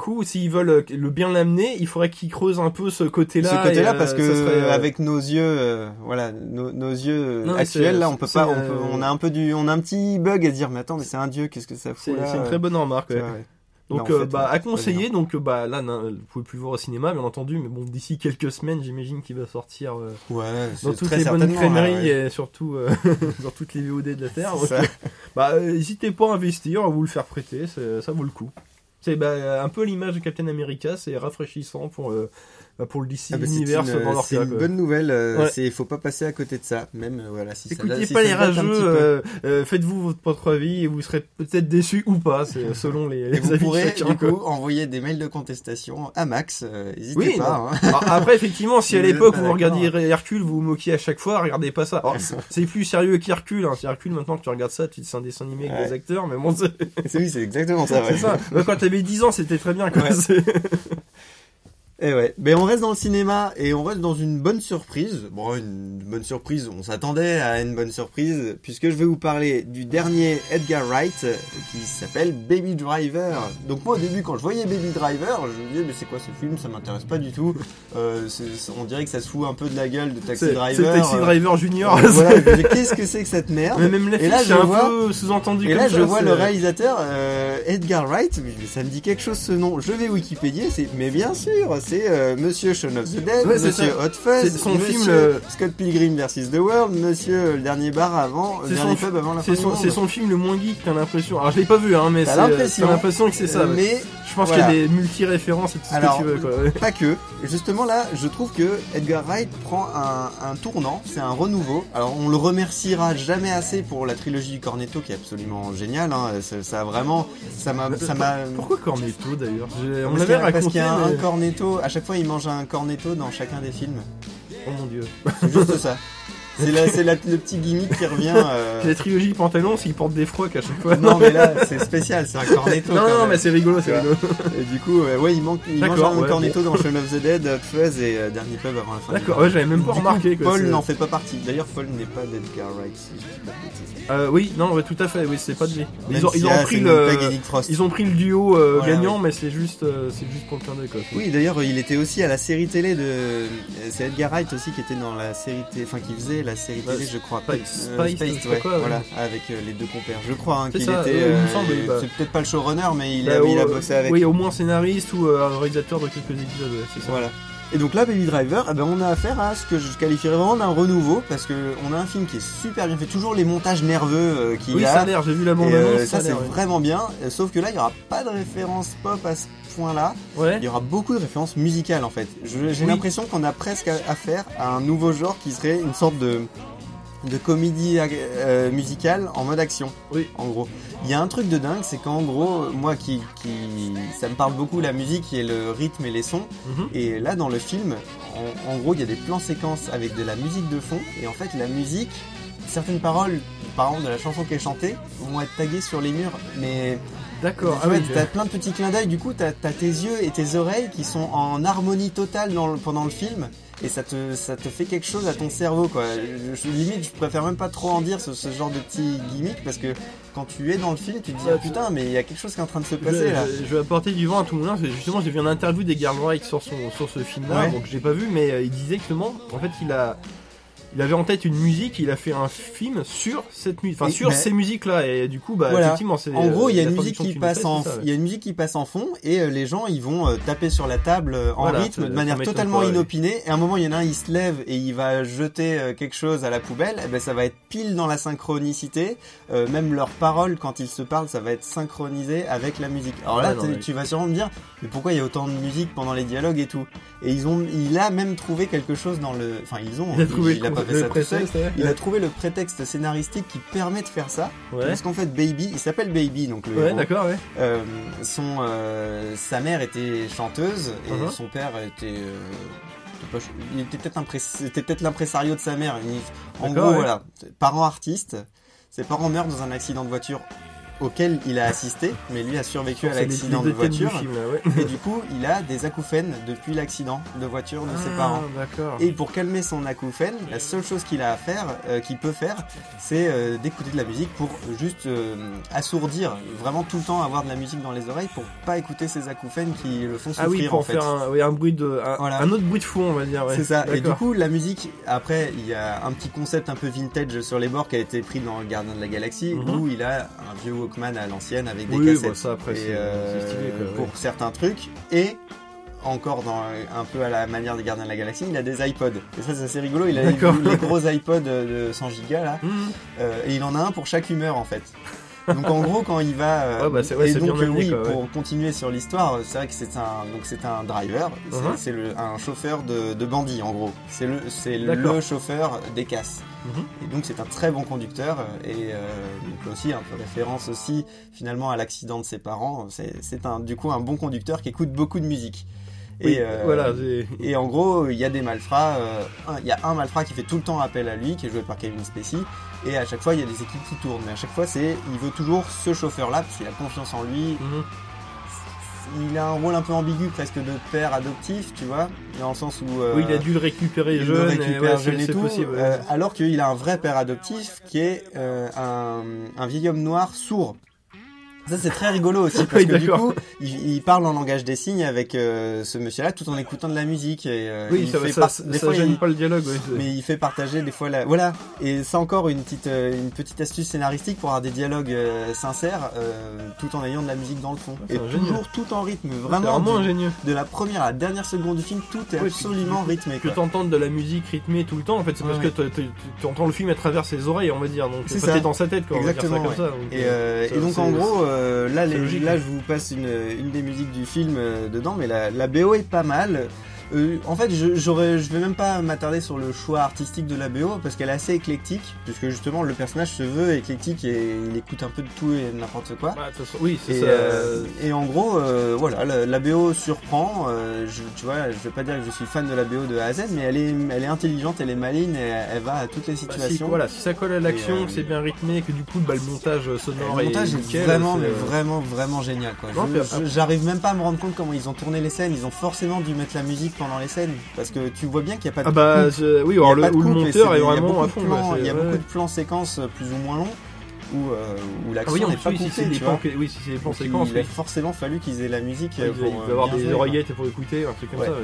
euh, coup, s'ils veulent euh, le bien l'amener, il faudrait qu'ils creusent un peu ce côté-là. ce côté-là et, parce euh, que serait, euh, avec nos yeux euh, voilà nos, nos yeux Non, actuels là on peut pas on, euh, peut, on a un peu du on a un petit bug à dire mais attends mais c'est un dieu qu'est-ce que ça fout là c'est une très bonne remarque. Ouais. ouais. Donc, Mais en euh, fait, bah, euh, à conseiller. Donc, euh, bah, là, non, vous pouvez plus voir au cinéma, bien entendu, mais bon, d'ici quelques semaines, j'imagine qu'il va sortir euh, ouais dans toutes les bonnes crèmeries ouais. et surtout euh, dans toutes les VOD de la terre. Donc. Bah, euh, n'hésitez pas à investir, à vous le faire prêter, ça vaut le coup. C'est bah, un peu l'image de Captain America, c'est rafraîchissant pour, euh, pour le DC Ah bah, c'est Universe une, dans leur c'est une bonne nouvelle euh, Ouais. c'est faut pas passer à côté de ça même euh, voilà si ça Écoutez si pas ça les rageux, euh, faites-vous votre propre avis et vous serez peut-être déçus ou pas, c'est selon les, et les vous avis de pourrez chacun. du quoi. coup envoyer des mails de contestation à Max n'hésitez Oui, pas hein. Alors, après, effectivement, si à l'époque vous regardiez Hercule, vous vous moquiez à chaque fois, regardez pas ça. Alors, c'est- plus sérieux qu'Hercule. Hein. C'est Hercule, maintenant que tu regardes ça, tu c'est un dessin animé avec Ouais. des acteurs, mais bon, c'est C'est- oui c'est exactement ça ouais. c'est ça. Moi, quand t'avais 10 ans, c'était très bien. Quoi. Ouais. Et ouais, mais on reste dans le cinéma et on reste dans une bonne surprise. Bon, une bonne surprise, on s'attendait à une bonne surprise, puisque je vais vous parler du dernier Edgar Wright qui s'appelle Baby Driver. Donc moi au début quand je voyais Baby Driver, je me disais mais c'est quoi ce film, ça m'intéresse pas du tout. Euh, on dirait que ça se fout un peu de la gueule de Taxi Driver. c'est Taxi euh, Driver Junior. euh, voilà, qu'est-ce que c'est que cette merde? Mais même Et là, je un vois- peu sous-entendu et là, ça. je vois le réalisateur euh, Edgar Wright. mais Ça me dit quelque chose ce nom. Je vais Wikipédia. C'est mais bien sûr, c'est euh, Monsieur Shaun of the Dead, Ouais, Monsieur. Hot Fuzz, son Monsieur film, le- Scott Pilgrim vs The World, Monsieur euh, le dernier bar avant, le C'est dernier pub avant la fin C'est son, monde. c'est son film le moins geek, t'as l'impression. Alors je l'ai pas vu, hein, mais T'as l'impression. que c'est ça. Euh, ouais. Mais Je pense voilà. qu'il y a des multi-références et tout ce Alors, que tu veux, quoi. ouais. Pas que. Justement là, je trouve que Edgar Wright prend un, un tournant, c'est un renouveau. Alors on le remerciera jamais assez pour la trilogie du Cornetto qui est absolument géniale. Hein. Ça, ça a vraiment, ça m'a, ça m'a. Pourquoi Cornetto d'ailleurs? On l'avait a- parce raconté. qu'il y a un, mais- cornetto. À chaque fois, il mange un cornetto dans chacun des films. Oh mon dieu. C'est juste ça. C'est la- c'est la- le petit gimmick qui revient. euh, La trilogie pantalon, c'est qu'ils portent des frocs à chaque fois. Non mais là, c'est spécial, c'est un cornetto. non, non, même. mais c'est rigolo, c'est rigolo. Et du coup, euh, ouais, il manque, il mange un ouais, cornetto dans Shaun of the Dead, Hot Fuzz et euh, Dernier Pub avant la fin. D'accord, ouais, j'avais même pas coup, remarqué. quoi, Paul c'est- n'en fait pas partie. D'ailleurs, Paul n'est pas d'Edgar Wright, si je dis pas de bêtises. Euh, oui, non, ouais, tout à fait, oui, c'est pas de lui. Ils ont, si, ils ont pris le. Ils ont pris le duo euh, Voilà, gagnant, mais c'est juste, euh, c'est juste pour le clin d'œil. Oui, d'ailleurs, il était aussi à la série télé de. euh, C'est Edgar Wright aussi qui était dans la série télé, enfin qui faisait la série télé, je crois. Je sais pas ouais, quoi, ouais. voilà, avec les deux compères. Je crois hein, C'est qu'il était. bah. C'est peut-être pas le showrunner, mais il, Bah, a, il a bossé avec. Oui, au moins scénariste ou réalisateur de quelques épisodes, ouais, c'est ça. Voilà. Et donc là, Baby Driver, eh ben, on a affaire à ce que je qualifierais vraiment d'un renouveau, parce que on a un film qui est super bien fait, toujours les montages nerveux euh, qu'il Oui, a. ça a l'air, j'ai vu la bande euh, annonce, ça a c'est ouais. vraiment bien, euh, sauf que là il y aura pas de référence pop à ce point-là, Ouais. il y aura beaucoup de références musicales en fait. J'ai Oui. l'impression qu'on a presque affaire à un nouveau genre qui serait une sorte de de comédie euh, musicale en mode action. Oui. En gros, il y a un truc de dingue, c'est qu'en gros, moi qui, qui ça me parle beaucoup la musique et le rythme et les sons. Mhm. Et là, dans le film, en, en gros, il y a des plans séquences avec de la musique de fond. Et en fait, la musique, certaines paroles, par exemple de la chanson qui est chantée, vont être taguées sur les murs. Mais D'accord, tu ah oui, t'as plein de petits clins d'œil. Du coup, t'as as tes yeux et tes oreilles qui sont en harmonie totale dans le- pendant le film. Et ça te, ça te fait quelque chose à ton cerveau, quoi. Je, je- limite, je préfère même pas trop en dire ce, ce genre de petits gimmicks parce que quand tu es dans le film, tu te dis ah, putain, mais il y a quelque chose qui est en train de se Je, passer là. je- je vais apporter du vent à tout le monde. Justement, j'ai vu une interview des Wright sur son sur ce film-là, Ouais. donc j'ai pas vu, mais euh, il disait que justement, en fait, il a il avait en tête une musique, il a fait un film sur cette musique, enfin sur mais- ces musiques-là, et du coup, bah Voilà. effectivement, c'est En gros, il y a euh, une musique qui passe en, il y a une musique qui passe en fond et euh, les gens ils vont euh, taper sur la table euh, en Voilà, rythme de manière totalement ouais. inopinée. Et à un moment, il y en a un, il se lève et il va jeter quelque chose à la poubelle. Et ben ça va être pile dans la synchronicité. Même leurs paroles quand ils se parlent, ça va être synchronisé avec la musique. Alors là, non, mais- tu vas sûrement me dire, mais pourquoi il y a autant de musique pendant les dialogues et tout? Et ils ont, il a même trouvé quelque chose dans le, enfin ils ont, Il a trouvé il a ça tout seul. ouais. Il a trouvé le prétexte scénaristique qui permet de faire ça. Ouais, Parce qu'en fait, Baby, il s'appelle Baby, donc le ouais, d'accord, ouais. Euh, son, euh, sa mère était chanteuse et Uh-huh. son père était. euh, il était peut-être l'impresario de sa mère. Il- en gros, ouais. voilà, parents artistes. Ses parents meurent dans un accident de voiture auquel il a assisté, mais lui a survécu à l'accident de du voiture. film, là, ouais. Et du coup, il a des acouphènes depuis l'accident de voiture de ses Ah, parents. D'accord. Et pour calmer son acouphène, la seule chose qu'il a à faire, euh, qu'il peut faire, c'est euh, d'écouter de la musique pour juste euh, assourdir, vraiment tout le temps avoir de la musique dans les oreilles pour pas écouter ses acouphènes qui le font souffrir Ah oui, pour en fait. faire un, oui, un bruit de, un, Voilà. un autre bruit de fond, on va dire. ouais. C'est ça. Et du coup, la musique, après, il y a un petit concept un peu vintage sur les bords qui a été pris dans le Gardien de la Galaxie, Mhm. où il a un vieux Walkman à l'ancienne avec des Oui, cassettes. bah, ça, après, Et, c'est c'est stylé, quoi, ouais. pour certains trucs. Et encore dans un peu à la manière des Gardiens de la Galaxie, il a des iPods. Et ça, c'est assez rigolo. Il a les, gros iPods de 100 gigas là. Mhm. Euh, et il en a un pour chaque humeur en fait. Donc en gros quand il va euh, Ouais, bah, ouais, et donc bien oui quoi, pour continuer sur l'histoire c'est vrai que c'est un donc c'est un driver. C'est Mhm. c'est le un chauffeur de, de bandit en gros. C'est le c'est le chauffeur des casses. Mhm. et donc c'est un très bon conducteur euh, et euh, donc aussi un peu référence aussi finalement à l'accident de ses parents. C'est c'est un du coup un bon conducteur qui écoute beaucoup de musique Oui, et euh, voilà, et en gros, il y a des malfrats. euh, Il y a un malfrat qui fait tout le temps appel à lui, qui est joué par Kevin Spacey. Et à chaque fois, il y a des équipes qui tournent. Mais à chaque fois, c'est, il veut toujours ce chauffeur-là parce qu'il a confiance en lui. Mhm. Il a un rôle un peu ambigu, presque de père adoptif, tu vois, dans le sens où euh, Oui, il a dû le récupérer jeune. le et récupère ouais, jeune et tout, possible. ouais. euh, alors qu'il a un vrai père adoptif qui est euh, un, un vieil homme noir sourd. Ça c'est très rigolo aussi parce Oui, que du coup, il, il parle en langage des signes avec euh, ce monsieur-là tout en écoutant de la musique et euh, Oui, il ça, fait ça, ça, des fois, gêne il- pas le dialogue. ouais, mais il fait partager des fois la voilà et c'est encore une petite euh, une petite astuce scénaristique pour avoir des dialogues euh, sincères tout en ayant de la musique dans le fond c'est et ingénieux. toujours tout en rythme vraiment, vraiment du- ingénieux. de la première à la dernière seconde du film tout est Ouais, absolument rythmé Que t'entendes de la musique rythmée tout le temps, en fait, c'est parce Ouais, que tu entends le film à travers ses oreilles, on va dire. Donc, C'est dans sa tête quand on va dire ça Exactement, comme ça. Et, donc en gros, là, c'est les- logique, là ouais. je vous passe une, une des musiques du film euh, dedans, mais la, la BO est pas mal. Euh, en fait, je, j'aurais, je vais même pas m'attarder sur le choix artistique de la BO parce qu'elle est assez éclectique, puisque justement le personnage se veut éclectique et il écoute un peu de tout et n'importe quoi. Bah, oui, c'est Et, ça. euh, et en gros, euh, voilà, la, la BO surprend. euh, je, tu vois, je vais pas dire que je suis fan de la BO de A à Z, mais elle est, elle est intelligente, elle est maligne, et elle va à toutes les Bah, si, situations. voilà, si ça colle à l'action, Et, euh, que c'est bien rythmé, que du coup bah, le montage sonore le montage est, nickel, vraiment, mais euh, vraiment, vraiment génial. J'arrive même pas à me rendre compte comment ils ont tourné les scènes. Ils ont forcément dû mettre la musique pendant les scènes parce que tu vois bien qu'il n'y a pas de Ah bah coupe. je- oui, Il y a alors le, le monteur est il y beaucoup de plans- y a beaucoup de plans séquences euh, plus ou moins longs où, euh, où Ah l'action oui, en n'est pas oui, si coupée. tu vois. plans, oui, si c'est des plans séquences, il a oui. forcément fallu qu'ils aient la musique Il euh, pour, il euh, doit avoir des oreillettes pour écouter, un truc comme Ouais. ça, ouais,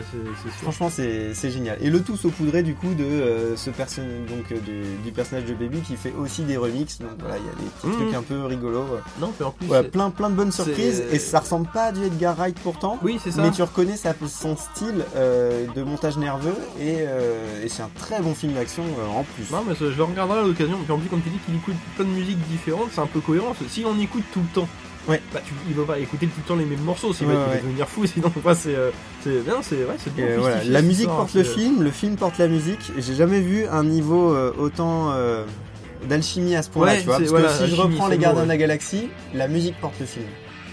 sûr. Franchement, c'est génial. Et le tout saupoudré du coup de euh, ce person donc euh, du, du personnage de Baby qui fait aussi des remixes. Donc voilà, il y a des petits Mhm. trucs un peu rigolos. Non, mais en plus, c'est- plein plein de bonnes surprises. Et ça ressemble pas à du Edgar Wright pourtant. oui, c'est ça. Mais tu reconnais sa- son style euh, de montage nerveux et, et c'est un très bon film d'action en plus. Non, mais ça, je le regarderai à l'occasion. Puis en plus, comme tu dis qu'il écoute plein de musiques différentes, c'est un peu cohérent. Si on écoute tout le temps, Ouais. bah, tu, il va pas écouter tout le temps les mêmes morceaux, sinon Ouais, il va ouais. devenir fou. Sinon, enfin, c'est, euh, c'est, non, c'est, ouais, c'est bien voilà. La musique porte le film, le film porte la musique. J'ai jamais vu un niveau euh, autant euh, d'alchimie à ce point-là, tu vois. c'est- Parce voilà, que si je reprends les le Gardiens de la Galaxie, la musique porte le film,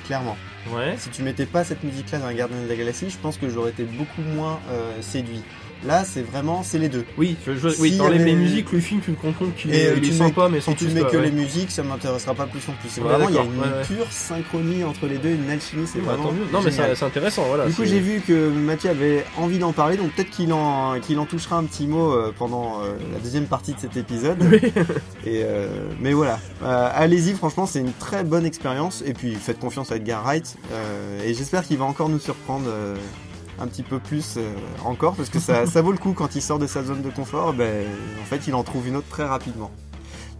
clairement. Ouais. Si tu mettais pas cette musique-là dans les Gardiens de la Galaxie, je pense que j'aurais été beaucoup moins euh, séduit. Là, c'est vraiment, c'est les deux. Oui, je, je, Si oui, les, musiques, le film, tu te rends compte qu'il est, il sympa, mais sans Si tu mets quoi, que ouais. les musiques, ça m'intéressera pas plus non plus. C'est Ouais, vraiment, il y a une ouais, pure synchronie entre les deux, une alchimie, c'est Oui, vraiment. Non, mais c'est, intéressant, voilà. Du coup, j'ai vu que Mathieu avait envie d'en parler, donc peut-être qu'il en, qu'il en touchera un petit mot euh, pendant euh, la deuxième partie de cet épisode. Et euh, mais voilà, allez-y, franchement, c'est une très bonne expérience. Et puis, faites confiance à Edgar Wright. et j'espère qu'il va encore nous surprendre un petit peu plus euh, encore, parce que ça, ça vaut le coup quand il sort de sa zone de confort. Ben, en fait, il en trouve une autre très rapidement.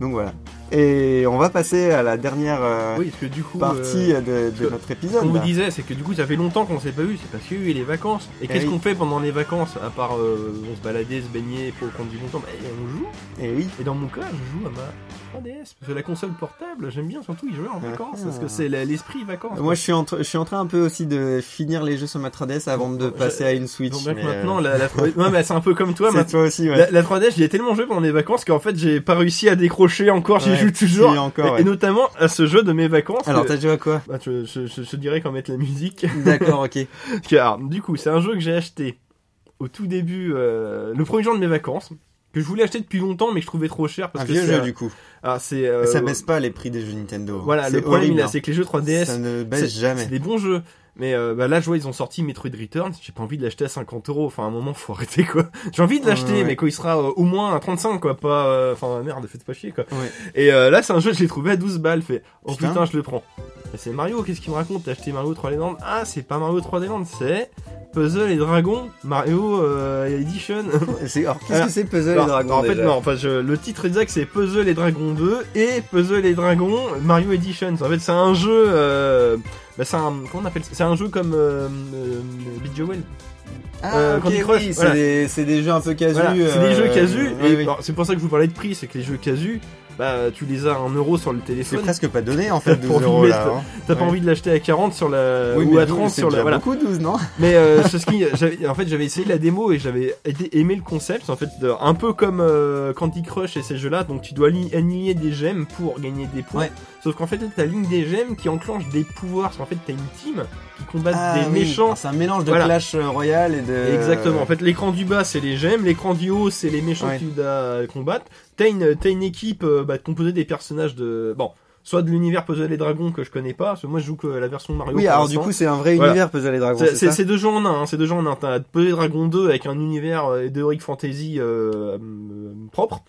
Donc voilà. Et on va passer à la dernière euh, Oui, parce que du coup. partie euh, de, notre Ce épisode. qu'on vous disait, c'est que du coup, ça fait longtemps qu'on s'est pas vu, c'est parce qu'il y a eu les vacances. Et Eh qu'est-ce oui. qu'on fait pendant les vacances À part euh, on se balader, se baigner, pour prendre du bon temps, bah, on joue. Et oui. Et dans mon cas, je joue à ma 3DS. Parce que la console portable, j'aime bien surtout y jouer en Ah. vacances. Parce que c'est la- l'esprit vacances. Moi, je suis, en je suis en train un peu aussi de finir les jeux sur ma 3DS avant de passer à une Switch. Mais, euh, maintenant, la, la 3DS Non, mais c'est un peu comme toi. c'est toi aussi, ouais. La, la 3DS, j'y ai tellement joué pendant les vacances qu'en fait, j'ai pas réussi à décrocher encore. Ouais, joue toujours. encore, et, ouais. et notamment à ce jeu de mes vacances. Alors, que- t'as joué à quoi bah, je, je, je, je dirais qu'en mettre la musique. D'accord, ok. Car, du coup, c'est un jeu que j'ai acheté au tout début, euh, le premier jour de mes vacances, que je voulais acheter depuis longtemps, mais que je trouvais trop cher parce Un que vieux c'est, jeu, euh, du coup. ah, c'est, euh, ça baisse pas les prix des jeux Nintendo. Voilà, le problème, hein. c'est que les jeux 3DS, Ça ne baisse jamais. c'est des bons jeux. Mais euh, bah là, je vois, ils ont sorti Metroid Returns. J'ai pas envie de l'acheter à 50 euros. Enfin, à un moment, faut arrêter quoi. J'ai envie de l'acheter, Ouais, mais quand il sera euh, au moins à 35 quoi, pas. euh, Enfin, merde, faites pas chier quoi. Ouais. Et euh, là, c'est un jeu que j'ai trouvé à 12 balles. Fait, oh Putain. putain, je le prends. Et c'est Mario, qu'est-ce qu'il me raconte? T'as acheté Mario 3D Land Ah, c'est pas Mario 3D Land, c'est Puzzle et Dragon Mario euh, Edition. C'est- Alors, qu'est-ce que c'est Puzzle et Dragon en fait, déjà non, enfin, je- le titre exact c'est Puzzle et Dragon 2 et Puzzle et Dragon Mario Edition. En fait, c'est un jeu. Bah, c'est un. Comment on appelle ça? C'est un jeu comme euh, euh, Beat Jewel. Ah, euh, ok, Candy Crush, oui, c'est voilà. des, c'est des jeux un peu casus. Voilà, c'est des euh, jeux casus. oui, et oui. alors, c'est pour ça que je vous parlais de prix, c'est que les jeux casus, bah, tu les as à 1 euro sur le C'est téléphone. presque pas donné en fait, 12 Pour euros là. hein. T'as pas ouais. envie de l'acheter à 40 sur la Oui, ou à 12, 30 c'est sur la voilà. beaucoup 12, non? Mais euh, c'est ce qui, j'avais, en fait, j'avais essayé la démo et j'avais aimé le concept. En fait, de- un peu comme euh, Candy Crush et ces jeux-là. Donc, tu dois ali- aligner des gemmes pour gagner des points. Ouais. Sauf qu'en fait, t'as ligne des gemmes qui enclenchent des pouvoirs. Parce qu'en fait, t'as une team qui combat Ah, des oui. méchants. C'est un mélange de Voilà. Clash Royale et de. Exactement. En fait, l'écran du bas, c'est les gemmes. L'écran du haut, c'est les méchants Ouais. que tu dois combattre. T'as une, t'as une équipe euh, bah, composée des personnages de, bon, soit de l'univers Puzzle et Dragons que je connais pas. Parce que moi, je joue que la version Mario. Oui, alors du coup, c'est un vrai Voilà. univers Puzzle et Dragons. C'est- deux jeux en un, hein, c'est deux jeux en un. T'as Puzzle Dragon 2 avec un univers euh, d'Heroic Fantasy euh, euh, propre.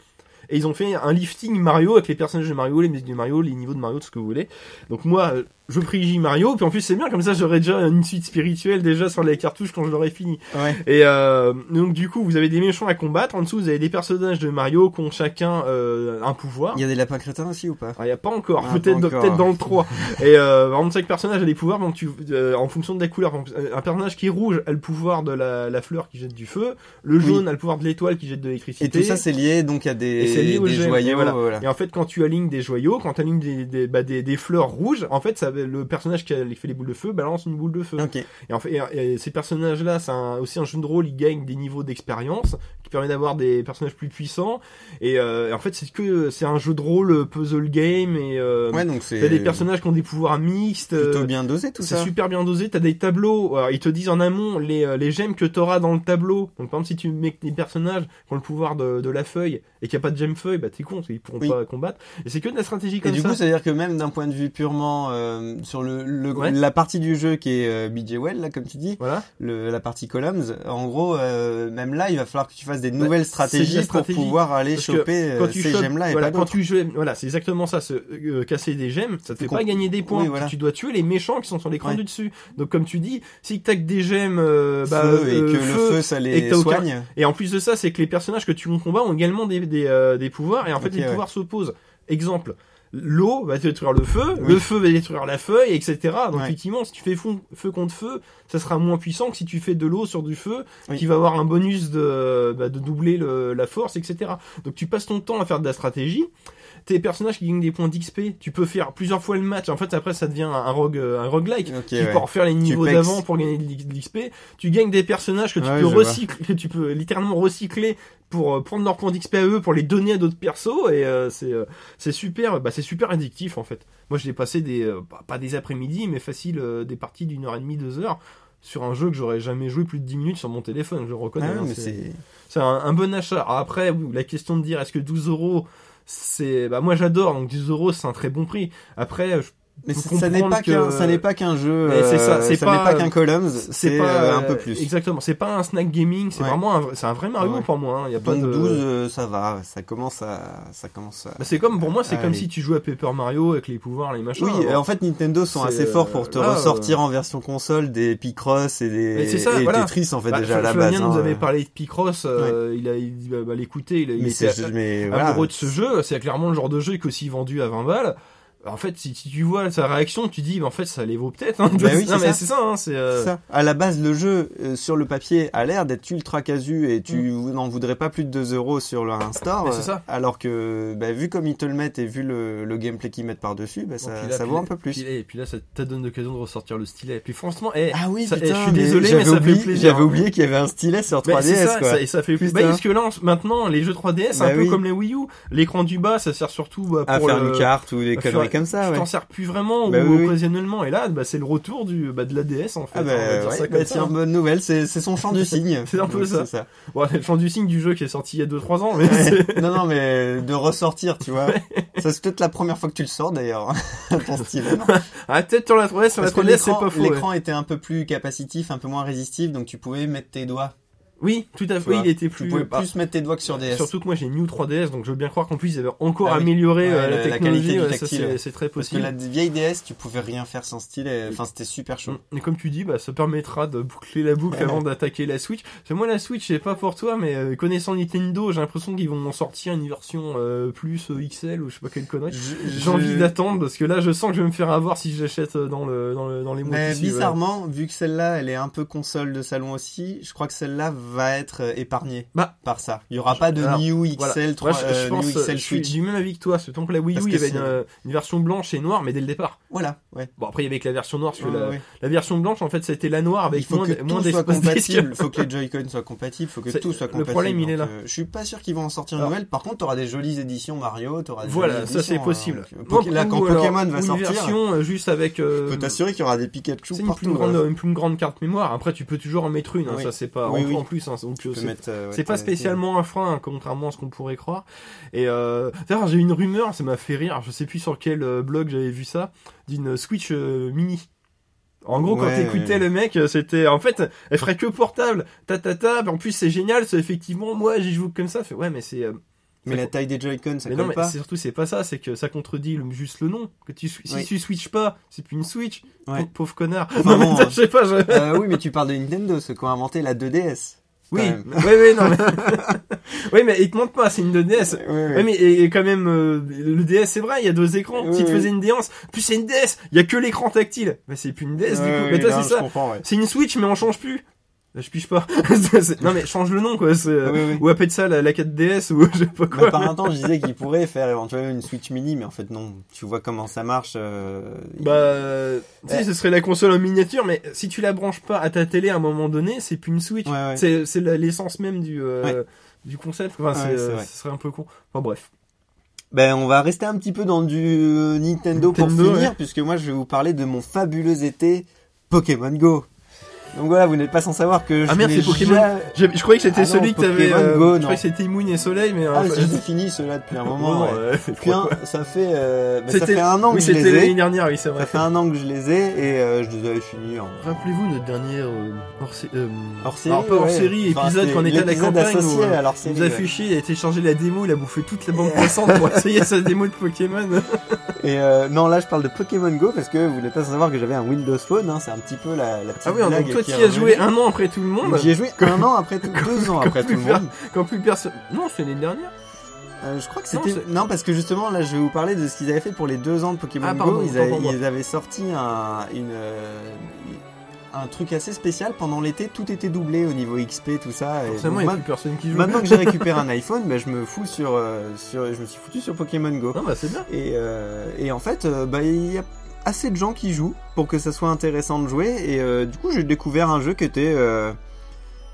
Et ils ont fait un lifting Mario avec les personnages de Mario, les musiques de Mario, les niveaux de Mario, tout ce que vous voulez. Donc moi, euh, je privilégie Mario, puis en plus c'est bien, comme ça j'aurai déjà une suite spirituelle déjà sur les cartouches quand je l'aurai fini. Ouais. Et euh, donc du coup, vous avez des méchants à combattre, en dessous vous avez des personnages de Mario qui ont chacun euh, un pouvoir. Il y a des lapins crétins aussi ou pas? Ah, il y a pas encore, Ah, peut-être encore. peut-être dans le 3. Et euh, exemple, chaque personnage a des pouvoirs, donc tu, euh, en fonction de la couleur. Par exemple, Un personnage qui est rouge a le pouvoir de la, la fleur qui jette du feu, le Oui. jaune a le pouvoir de l'étoile qui jette de Et l'électricité. tout ça, c'est lié donc à Et c'est lié des, au des gemme, joyaux. et voilà. voilà. Et en fait, quand tu alignes des joyaux, quand tu alignes des, des, bah, des, des fleurs rouges, en fait, ça, le personnage qui a fait les boules de feu balance une boule de feu. Et en fait, et- et ces personnages-là, c'est aussi un jeu de rôle, ils gagnent des niveaux d'expérience permet d'avoir des personnages plus puissants. Et, euh, et en fait, c'est que c'est un jeu de rôle euh, puzzle game et euh, Ouais, donc c'est t'as des personnages qui ont des pouvoirs mixtes. plutôt bien dosé tout c'est ça. super bien dosé, t'as des tableaux, alors, ils te disent en amont les, les gemmes que t'auras dans le tableau. Donc par exemple si tu mets des personnages qui ont le pouvoir de, de la feuille et qu'il n'y a pas de gemme feuille, bah t'es con, ils pourront Oui. pas combattre. Et c'est que de la stratégie Et comme du ça. coup, c'est-à-dire que même d'un point de vue purement euh, sur le, le- Ouais. la partie du jeu qui est BJ Well, là, comme tu dis, Voilà. le, la partie columns, en gros, même là, il va falloir que tu fasses des Bah, nouvelles stratégies stratégie. pour pouvoir aller choper euh, Quand tu ces gemmes-là et pas quand tu joues, voilà, c'est exactement ça. Euh, casser des gemmes, ça te fait pas gagner des points. Oui, voilà. Tu dois tuer les méchants qui sont sur l'écran Ouais. du dessus. Donc comme tu dis, si t'as que des gemmes, euh, bah, Feu, et que le feu, ça et les aucun- soigne. Et en plus de ça, c'est que les personnages que tu combats ont également des, des, des pouvoirs, et en fait, les ouais. pouvoirs s'opposent. Exemple, l'eau va détruire le feu, Oui. le feu va détruire la feuille, etc. Donc Ouais. effectivement, si tu fais fond- feu contre feu, ça sera moins puissant que si tu fais de l'eau sur du feu, Oui. qui va avoir un bonus de, bah, de doubler le- la force, etc. Donc tu passes ton temps à faire de la stratégie. Tes personnages qui gagnent des points d'XP, tu peux faire plusieurs fois le match. En fait, après, ça devient un rogue, un roguelike tu ouais. peux refaire les niveaux d'avant pour gagner de l'X- de l'XP. Tu gagnes des personnages que tu Ouais, peux recycler, que tu peux littéralement recycler pour euh, prendre leurs points d'XP à eux, pour les donner à d'autres persos. Et euh, c'est euh, c'est super, bah, c'est super addictif en fait. Moi, je l'ai passé des euh, pas- pas des après-midi, mais facile euh, des parties d'une heure et demie, deux heures sur un jeu que j'aurais jamais joué plus de 10 minutes sur mon téléphone. Je le reconnais. Ah, hein, mais c'est- un, un bon achat. Alors après, la question de dire est-ce que 12 euros, c'est, bah moi j'adore, donc 10 euros c'est un très bon prix. Après, je Mais ça n'est pas qu'un, ça n'est pas qu'un jeu. C'est ça, euh, c'est pas- qu'un columns, c'est pas euh, un peu plus. Exactement, c'est pas un snack gaming, c'est vraiment c'est un vrai Mario pour moi. hein. Il y a pas de. 12, euh, ça va, ça commence à, ça commence à. Bah, c'est comme pour moi, c'est comme si tu jouais à Paper Mario avec les pouvoirs, les machins. Oui, en fait Nintendo sont assez forts pour te ressortir en version console des Picross et des. Tetris en fait bah, déjà à la base. nous hein. avait parlé de Picross, il a, il bah, l'écouter, il a, amoureux de ce jeu. C'est clairement le genre de jeu qui est aussi vendu à 20 balles. En fait, si, tu vois sa réaction, tu dis, bah, en fait, ça les vaut peut-être. Hein. Bah oui, c'est mais ça. c'est ça, hein, c'est. euh, ça. À la base, le jeu euh, sur le papier a l'air d'être ultra casu et tu n'en voudrais pas plus de 2 euros sur leur store. Mm. Mais c'est ça. euh, Alors que, bah, vu comme ils te le mettent et vu le, le gameplay qu'ils mettent par dessus, bah, ça, là, ça vaut là- un peu plus. Puis, et puis là, ça te donne l'occasion de ressortir le stylet. Puis franchement, eh, Ah oui, ça- eh, je suis mais désolé, mais j'avais ça fait oublié, plaisir. J'avais oublié qu'il y avait un stylet sur Mais 3DS, c'est ça, quoi. ça- et ça fait Putain. bah, parce que là, en- maintenant, les jeux 3DS, c'est Bah un peu comme les Wii U. L'écran du bas, ça sert surtout bah, à pour faire une carte ou des conneries comme ça, tu ouais. t'en sers plus vraiment Bah ou oui, oui. occasionnellement. Et là, bah, c'est le retour du bah, de la DS en fait. Ah bah, hein, ouais, bah, ça. bonne nouvelle, c'est c'est son champ du signe. C'est un peu Donc, ça. c'est ça. Bon, c'est le champ du signe du jeu qui est sorti il y a 2-3 ans, mais Ouais. c'est- non, non, mais de ressortir, tu vois. Ça, c'est peut-être la première fois que tu le sors, d'ailleurs, ton stylet. non ah, peut-être sur la 3DS, sur la Parce que 3DS, c'est pas faux. l'écran était un peu plus capacitif, un peu moins résistif, donc tu pouvais mettre tes doigts. Oui, tout à Tu fait. Oui, il était Tu plus. pouvais bah, plus mettre tes doigts que sur DS. Surtout que moi j'ai une New 3DS, donc je veux bien croire qu'en plus ils avaient encore Ah oui. amélioré Ouais, euh, la, la- la technologie. qualité c'est très Parce que possible. la vieille DS, tu pouvais rien faire sans stylet. Enfin, c'était super chaud. Mm. Et comme tu dis, bah, ça permettra de boucler la boucle avant d'attaquer la Switch. C'est moi la Switch, c'est pas pour toi, mais euh, connaissant Nintendo, j'ai l'impression qu'ils vont en sortir une version euh, plus XL ou je sais pas quelle connerie. J'ai envie d'attendre parce que là, je sens que je vais me faire avoir si j'achète dans le dans le dans les mois Mais bizarrement, vu que celle-là, elle est un peu console de salon aussi, je crois que celle-là va être euh, épargnée Bah. par ça. Il y aura pas de Alors, New XL, Voilà. 3, Moi, je, je euh, pense, New XL Switch. du même avis que toi. Tant que la Wii U, il y avait une, c'est- euh, une version blanche et noire, mais dès le départ. Voilà, ouais. Bon, après, il y avait que la version noire, parce que Ouais, la, ouais. la version blanche, en fait, c'était la noire Il avec faut moins, que moins tout soit compatible, faut que les Joy-Con soient compatibles, faut que C'est- tout soit le compatible. problème, il est là. euh, je suis pas sûr qu'ils vont en sortir une nouvelle. Par contre, t'auras des jolies éditions Mario, t'auras des Voilà, ça c'est possible. hein. Là, quand Pokémon va sortir, Une version juste avec. je peux t'assurer qu'il y aura des Pikachu c'est partout. plus, grande, ouais. une plus grande carte mémoire. Après, tu peux toujours en mettre une. hein, ça, c'est pas en, oui. Plus. hein, donc, euh, c'est- ouais, pas spécialement un frein, hein, contrairement à ce qu'on pourrait croire. Et euh, d'ailleurs, j'ai une rumeur, ça m'a fait rire. Je sais plus sur quel euh, blog j'avais vu ça, d'une Switch mini. En gros, quand t'écoutais ouais. le mec, c'était en fait, elle ferait que portable. Ta ta ta. En plus, c'est génial. C'est effectivement, moi, j'y joue comme ça. Fait ouais, mais c'est euh, Mais la taille des Joy-Con, ça mais colle non, mais pas. c'est surtout c'est pas ça, c'est que ça contredit le- juste le nom. Que tu, si Oui. tu switches pas, c'est plus une Switch. Ouais. Pauvre, pauvre connard. Enfin, non, mais je sais pas. Je... Euh, oui, mais tu parles de Nintendo, ceux qui ont inventé la 2DS. Oui, oui, oui, non, mais... oui, mais il te montre pas, c'est une 2DS. Oui, mais et, et quand même, euh, le DS, c'est vrai, il y a deux écrans. Oui, si tu faisais une DS, plus c'est une DS, il y a que l'écran tactile. Mais c'est plus une DS, du coup. mais toi, c'est ça. C'est une Switch, mais on change plus. Je pige pas. Non, mais change le nom, quoi. euh, Oui, oui. Ou appelle ça la, la 4DS, ou je sais pas quoi. par un temps, je disais qu'ils pourraient faire éventuellement une Switch Mini, mais en fait, non. Tu vois comment ça marche. euh, Bah, Eh. ce serait la console en miniature, mais si tu la branches pas à ta télé à un moment donné, c'est plus une Switch. Ouais, ouais. C'est, c'est l'essence même du, euh, du concept. Enfin, c'est, Ouais, c'est vrai. ce serait un peu con. Enfin, bref. Ben, on va rester un petit peu dans du euh, Nintendo, pour Nintendo, finir, puisque moi, je vais vous parler de mon fabuleux été Pokémon Go. Donc voilà, vous n'êtes pas sans savoir que je Ah merde, c'est Pokémon. Je, je croyais que c'était Ah non, celui que t'avais. Euh, Go, je non. croyais que c'était Moon et Soleil, mais. Ah, euh, j'ai fini ceux-là depuis un moment. non, ouais. quoi. ça fait, euh, ça C'était- fait un an Oui, que je c'était les l'année ai. dernière, oui, c'est vrai. Ça fait un an que je les ai et euh, je les avais finis en Rappelez-vous notre dernière euh, hors, euh, hors série. alors, pas hors série, Enfin, épisode c'était quand on était à la campagne. où, euh, à leur Il nous a chier, il a téléchargé la démo, il a bouffé toute la bande passante pour essayer sa démo de Pokémon. Et euh, non, là je parle de Pokémon Go parce que vous voulez pas savoir que j'avais un Windows Phone, hein, c'est un petit peu la, la petite Ah oui, blague donc toi qui as joué un an après tout le monde, J'y ai joué un an après tout, deux ans après tout le monde. quand plus personne. Non, c'était l'année dernière. Euh, je crois que Non, c'était c'est- non, parce que justement là je vais vous parler de ce qu'ils avaient fait pour les deux ans de Pokémon Ah, pardon, Go. Ils avaient, ils sorti un une euh, un truc assez spécial pendant l'été. Tout était doublé au niveau XP tout ça. Et Forcément, donc, il n'y a ma- plus personne qui joue. maintenant que j'ai récupéré un iPhone, ben, je me fous sur euh, sur je me suis foutu sur Pokémon Go. Non, bah c'est bien. Et, euh, et en fait, euh, bah, il y a assez de gens qui jouent pour que ça soit intéressant de jouer. Et euh, du coup, j'ai découvert un jeu qui était. euh,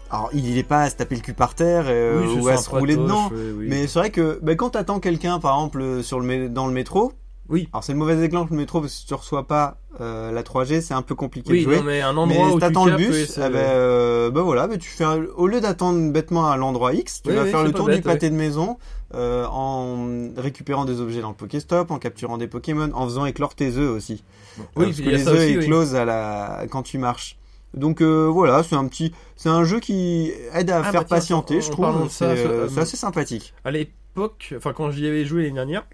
Alors, il n'est pas à se taper le cul par terre euh, Oui, ou à se rouler dedans. ouais, oui. Mais c'est vrai que bah, quand t'attends quelqu'un, par exemple, sur le dans le métro. Oui. Alors, c'est le mauvais exemple, le métro, parce que si tu reçois pas euh, la 3G, c'est un peu compliqué Oui, de jouer. non, mais un Mais endroit si où tu t'attends le bus, oui, ah ben, euh, bah voilà, bah tu fais un- au lieu d'attendre bêtement à l'endroit X, tu Oui, vas oui, faire le tour bête, du pâté de maison euh, en récupérant des objets dans le Pokéstop, en capturant des Pokémon, en faisant éclore tes œufs aussi. Oui, Euh, parce il que les œufs oui. éclosent à la quand tu marches. Donc euh, voilà, c'est un petit, c'est un jeu qui aide à Ah, faire bah tiens, patienter, en- je trouve. C'est euh, c'est assez sympathique. À l'époque, enfin quand j'y avais joué l'année dernière,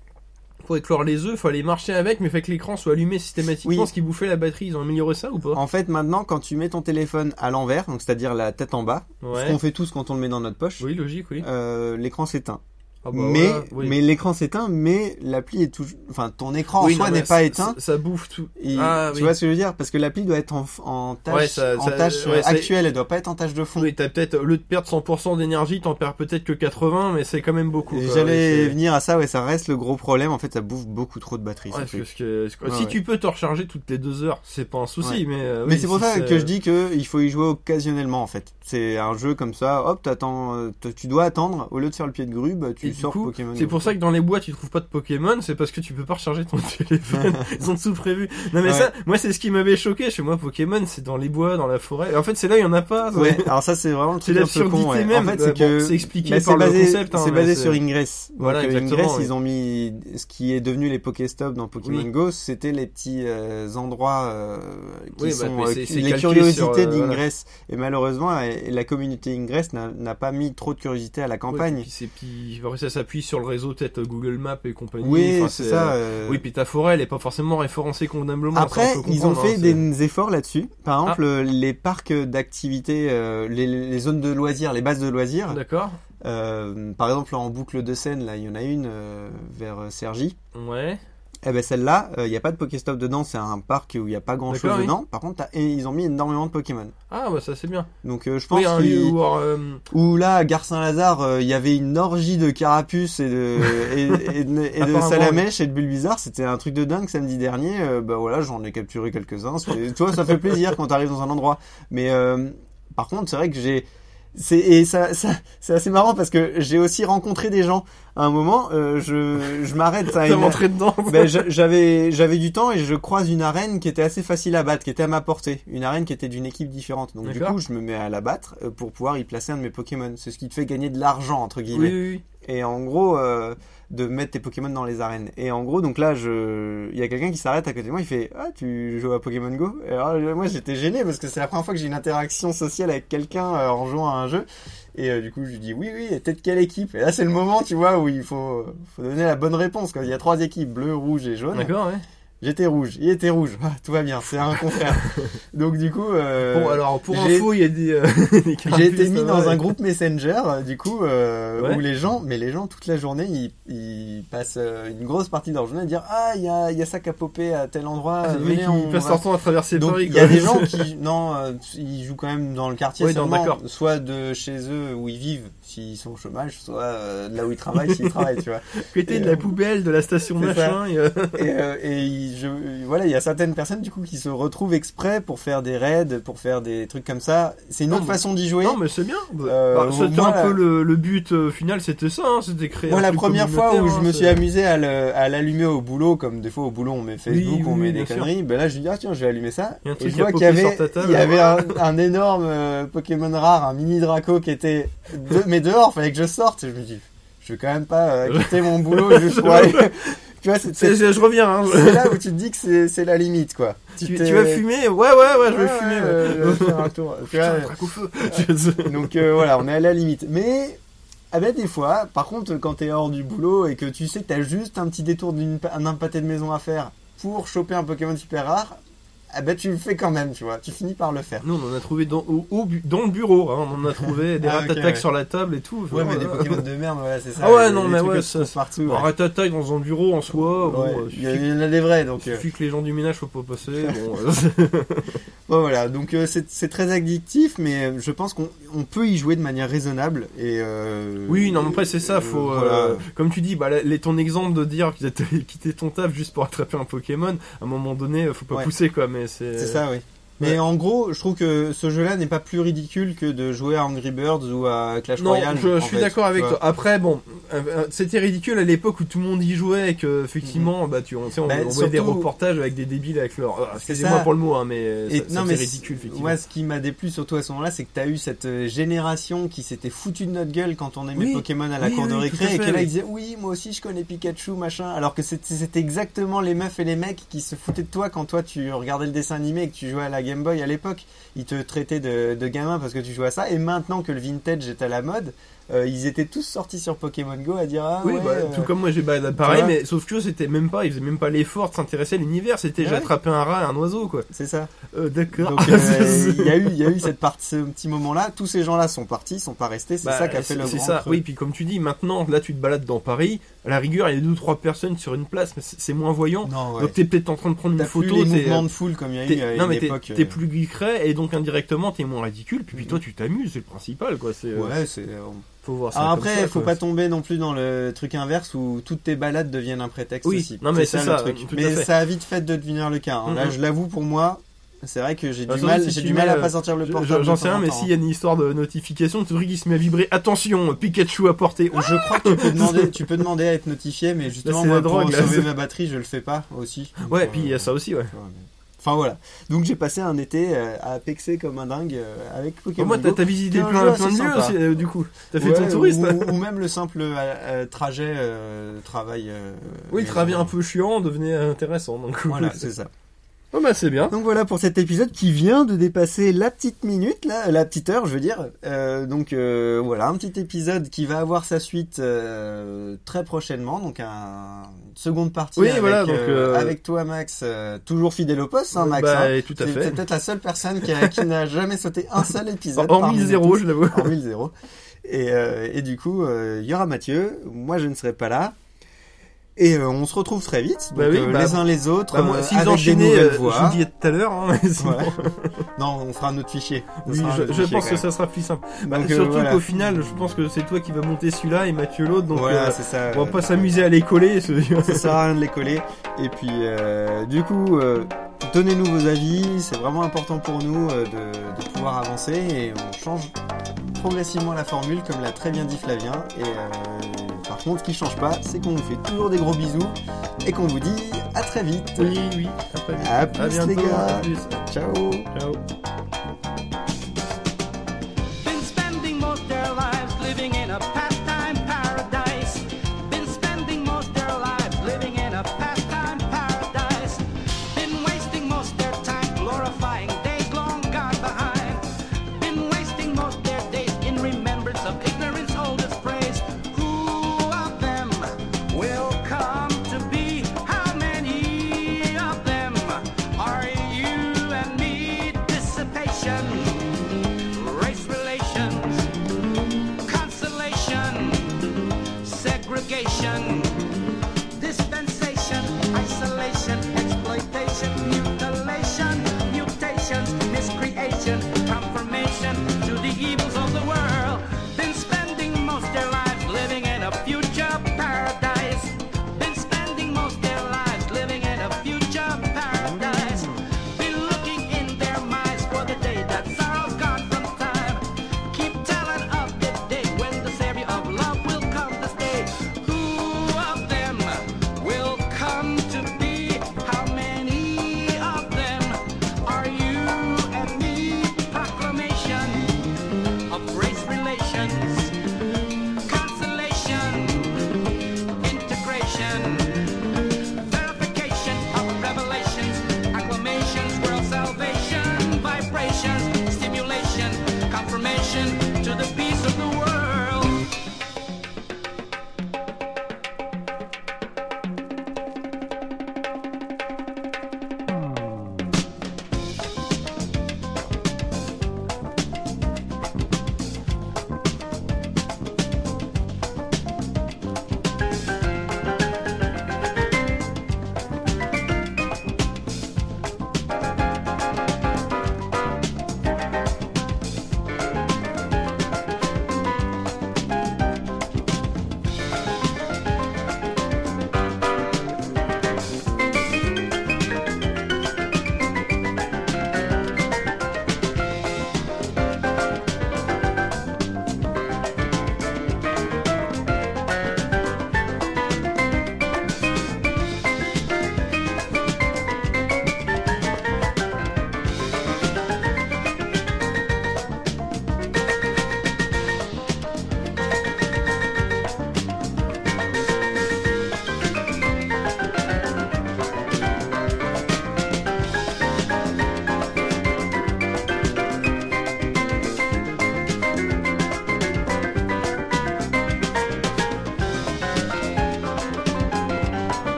pour éclore les œufs, fallait marcher avec, mais fait que l'écran soit allumé systématiquement, Oui. ce qui bouffait la batterie. Ils ont amélioré ça ou pas? En fait, maintenant, quand tu mets ton téléphone à l'envers, donc c'est-à-dire la tête en bas, ce qu'on fait tous quand on le met dans notre poche, Oui, logique, oui. euh, l'écran s'éteint. Ah bah mais oui. mais l'écran s'éteint, mais l'appli est toujours, enfin ton écran Oui, en soi n'est pas éteint. Ça, ça bouffe tout. Et Ah, tu oui. vois ce que je veux dire? Parce que l'appli doit être en, en tâche, Ouais, ça- en ça- tâche ouais, euh, actuelle, elle doit pas être en tâche de fond. Oui, t'as peut-être, au lieu de perdre 100% d'énergie, t'en perds peut-être que 80, mais c'est quand même beaucoup. J'allais venir à ça, ouais, ça reste le gros problème. En fait, ça bouffe beaucoup trop de batterie. Parce que, si tu peux te recharger toutes les deux heures, c'est pas un souci, mais. euh, Mais c'est pour si ça que je dis que il faut y jouer occasionnellement en fait. C'est un jeu comme ça, hop, t'attends, euh, tu dois attendre au lieu de faire le pied de grue, bah, tu Et sors coup, Pokémon. C'est pour ça que dans les bois tu trouves pas de Pokémon, c'est parce que tu peux pas recharger ton téléphone. Ils ont tout prévu. Non mais Ouais. ça, moi c'est ce qui m'avait choqué. Chez moi Pokémon, c'est dans les bois, dans la forêt. En fait, c'est là il y en a pas. ça. Ouais, alors ça c'est vraiment le truc un peu con. ouais. même. En fait, Ouais, c'est que c'est expliqué bah, par c'est le basé, concept. hein, c'est basé sur Ingress. Voilà, euh, Ingress, ils ont mis ce qui est devenu les Pokéstop dans Pokémon Oui. Go, c'était les petits euh, endroits euh, qui Oui, bah, sont les curiosités d'Ingress. Et malheureusement, la communauté Ingress n'a pas mis trop de curiosité à la Ouais, campagne. puis c'est puis après, ça s'appuie sur le réseau peut-être Google Maps et compagnie. Oui, Enfin, c'est ça. euh, euh, Oui, puis ta forêt, elle est pas forcément référencée convenablement. Après, ça, on ils ont fait hein, des efforts là-dessus. Par Ah. exemple, euh, les parcs d'activités, euh, les, les zones de loisirs, les bases de loisirs. D'accord. Euh, par exemple, en boucle de Seine, là, il y en a une vers Cergy. Ouais. Eh ben celle-là, euh, il n'y a pas de Pokéstop dedans, c'est un parc où il n'y a pas grand-chose oui. dedans. Par contre, et ils ont mis énormément de Pokémon. Ah bah ça c'est bien. Donc euh, je pense Oui, un lieu qu'ils- où, euh, où là, à Gare Saint-Lazare, euh, il y avait une orgie de carapuces et de, et, et de, et de salamèches et de bulles bizarres. C'était un truc de dingue samedi dernier. Euh, bah voilà, j'en ai capturé quelques-uns. Tu vois, ça fait plaisir quand t'arrives dans un endroit. Mais euh, par contre, c'est vrai que j'ai... C'est, et ça, ça c'est assez marrant parce que j'ai aussi rencontré des gens. À un moment, euh, je, je m'arrête à une... dedans. Ben, j'avais j'avais du temps et je croise une arène qui était assez facile à battre, qui était à ma portée, une arène qui était d'une équipe différente. Donc du coup, je me mets à la battre euh, pour pouvoir y placer un de mes Pokémon. C'est ce qui te fait gagner de l'argent entre Oui, guillemets. oui, oui. Et en gros, euh, de mettre tes Pokémon dans les arènes. Et en gros, donc là, je, il y a quelqu'un qui s'arrête à côté de moi, il fait Ah, tu joues à Pokémon Go? Et alors, moi, j'étais gêné parce que c'est la première fois que j'ai une interaction sociale avec quelqu'un euh, en jouant à un jeu. Et euh, du coup, je lui dis Oui, oui, et de quelle équipe? Et là, c'est le moment, tu vois, où il faut, faut donner la bonne réponse. Quoi. Il y a trois équipes, bleu, rouge et jaune. D'accord, ouais. J'étais rouge, il était rouge. Ah, tout va bien, c'est un confrère. donc, du coup. euh, Bon, alors pour info, il y a des. euh, des j'ai été mis dans un groupe Messenger, du coup, euh, Ouais. où les gens, mais les gens toute la journée, ils, ils passent euh, une grosse partie de leur journée à dire ah il y a, il y a ça qui a popé à tel endroit. Ah, venez, on passent leur temps à traverser Donc il y a des gens qui non, euh, ils jouent quand même dans le quartier Ouais, seulement, soit de chez eux où ils vivent s'ils sont au chômage, soit euh, de là où ils travaillent s'ils travaillent, tu vois. Côté Et, de euh, la poubelle, de la station machin. et, euh, Et, euh, et il- je, voilà, il y a certaines personnes du coup qui se retrouvent exprès pour faire des raids, pour faire des trucs comme ça. C'est une Non, autre mais- façon d'y jouer. Non, mais c'est bien. Euh, Bah, c'était moi, un la- peu le, le but euh, final, c'était ça. hein, c'était créer. Moi, un la truc première fois où je communautaire, me hein, suis amusé à l'allumer au boulot, comme des fois au boulot on met Facebook, Oui, on met des conneries, ben là je dis ah tiens je vais allumer ça. Et je vois qu'il y popé avait, il y un, énorme euh, Pokémon rare, un mini Draco qui était, dehors, fallait que je sorte. Et je me dis, je vais quand même pas euh, quitter mon boulot juste pour aller. tu vois, c'est C'est- c'est- c'est- je reviens. Hein, c'est là où tu te dis que c'est la limite quoi. Tu, vas fumer? Ouais, ouais, ouais, je vais Ouais, fumer. euh, je vais faire un tour. Tu vois, Putain, traque au feu. Je- donc euh, voilà, on est à la limite. Mais ah ben, des fois, par contre, quand t'es hors du boulot et que tu sais que t'as juste un petit détour d'un pâté de maison à faire pour choper un Pokémon super rare, ah ben tu le fais quand même, tu vois. Tu finis par le faire. Nous, on en a trouvé dans, au, au bu- dans le bureau. Hein, on en a trouvé des Ah, ouais. sur la table et tout. Ouais, mais des Pokémon de merde, voilà, c'est ça. Ah ouais, non, mais ouais, ça, partout. Ouais. ratatac dans un bureau en soi. Ouais, euh, il y, a- suffit- il y en a des vrais, donc. Il euh, suffit que les gens du ménage faut pas passer. Bon, euh, bon, voilà, donc euh, c'est très addictif, mais euh, je pense qu'on on peut y jouer de manière raisonnable et. euh, oui, non, mais après c'est ça. euh, Faut, euh, voilà. comme tu dis, bah, les- ton exemple de dire qu'ils étaient quitté ton taf juste pour attraper un Pokémon, à un moment donné, euh, faut pas pousser quoi. Mais c'est. Ça, oui. Mais Ouais. en gros, je trouve que ce jeu-là n'est pas plus ridicule que de jouer à Angry Birds ou à Clash Non, Royale. je, je suis d'accord avec toi. Après, bon, euh, euh, c'était ridicule à l'époque où tout le monde y jouait et que effectivement, bah, tu, on, on, Bah, on des reportages avec des débiles avec leur. ah, C'est Excusez-moi ça. pour le mot, hein, mais faisait ridicule effectivement. Moi, ce qui m'a déplu surtout à ce moment-là, c'est que tu as eu cette euh, génération qui s'était foutu de notre gueule quand on aimait Oui. Pokémon à la Oui, cour de oui, récré et fait, là oui. ils disaient oui, moi aussi je connais Pikachu, machin. Alors que c'était c'était exactement les meufs et les mecs qui se foutaient de toi quand toi tu regardais le dessin animé et que tu jouais à la Game Boy à l'époque. Ils te traitaient de, de gamin parce que tu jouais à ça. Et maintenant que le vintage est à la mode, euh, ils étaient tous sortis sur Pokémon Go à dire ah Oui, ouais, bah, euh, tout comme moi j'ai bah, pareil, mais sauf que c'était même pas, ils faisaient même pas l'effort de s'intéresser à l'univers, c'était Ouais. j'ai attrapé un rat et un oiseau quoi. c'est ça. Euh, D'accord. Il y a eu il y a eu cette partie ce petit moment là. Tous ces gens là sont partis, sont pas restés. C'est Bah, ça qui a fait le C'est grand ça, creux. oui, puis comme tu dis, maintenant, là tu te balades dans Paris, à la rigueur, il y a deux ou trois personnes sur une place, mais c'est moins voyant. Non, ouais. Donc t'es peut-être en train de prendre une plus photo, les mouvements de foule comme il y a eu à non une mais t'es époque. t'es plus discret et donc indirectement t'es moins ridicule, puis, puis toi tu t'amuses, c'est le principal quoi. C'est, Ouais, c'est. Euh, faut voir ça. Alors après, ça, faut quoi. pas tomber non plus dans le truc inverse où toutes tes balades deviennent un prétexte Oui, aussi. non, mais c'est ça, truc. Mais ça a vite fait de devenir le cas. hein. Là, je l'avoue pour moi, c'est vrai que j'ai du mal, si j'ai tu du mal à euh, pas sortir le portable. J'en sais temps un, en mais s'il y a une histoire de notification, tu truc qui se met à vibrer, attention, Pikachu à portée. Je crois que tu peux demander, tu peux demander à être notifié, mais justement moi la pour drogue, sauver ma batterie, je le fais pas aussi. Donc, Ouais, euh, puis il y a ça aussi, ouais. mais- Enfin voilà. Donc j'ai passé un été euh, à pexer comme un dingue euh, avec Pokémon moins, t'as visité plein, jeu plein de lieux aussi, euh, du coup. T'as fait Ouais, ton touriste. ou, ou même le simple euh, trajet euh, travail. euh, Oui, travail un peu chiant devenait intéressant. Donc, Voilà, c'est ça. Oh, bah, c'est bien. Donc voilà pour cet épisode qui vient de dépasser la petite minute, là, la petite heure, je veux dire. Euh, donc euh, voilà, un petit épisode qui va avoir sa suite euh, très prochainement, donc un une seconde partie Oui, avec, voilà, donc, avec toi, Max, toujours fidèle au poste, hein, Max. Bah, hein. tout à fait. c'est peut-être la seule personne qui, a- qui n'a jamais sauté un seul épisode. Zéro, tous. je l'avoue. Hormis le zéro. Et, et du coup, il y aura Mathieu, moi je ne serai pas là. Et euh, on se retrouve très vite, donc Bah oui, euh, bah, les uns les autres, Bah, moi, euh, si vous avec des enchaînez, nouvelles euh, je vous disais tout à l'heure, hein, mais sinon- Ouais. Non, on fera un autre fichier. Oui, je, autre je fichier, pense que même. ça sera plus simple. Bah, Donc, euh, surtout voilà. qu'au final, je pense que c'est toi qui vas monter celui-là et Mathieu l'autre, donc voilà, euh, ça. on va pas s'amuser à les coller. ce- Ça sert à rien de les coller. Et puis, euh, du coup, euh, donnez-nous vos avis. C'est vraiment important pour nous euh, de, de pouvoir avancer et on change progressivement la formule, comme l'a très bien dit Flavien. Et par contre, ce qui change pas, c'est qu'on vous fait toujours des gros bisous et qu'on vous dit à très vite. Oui, oui, après. À plus, À bientôt, les gars. à plus. Ciao. Ciao.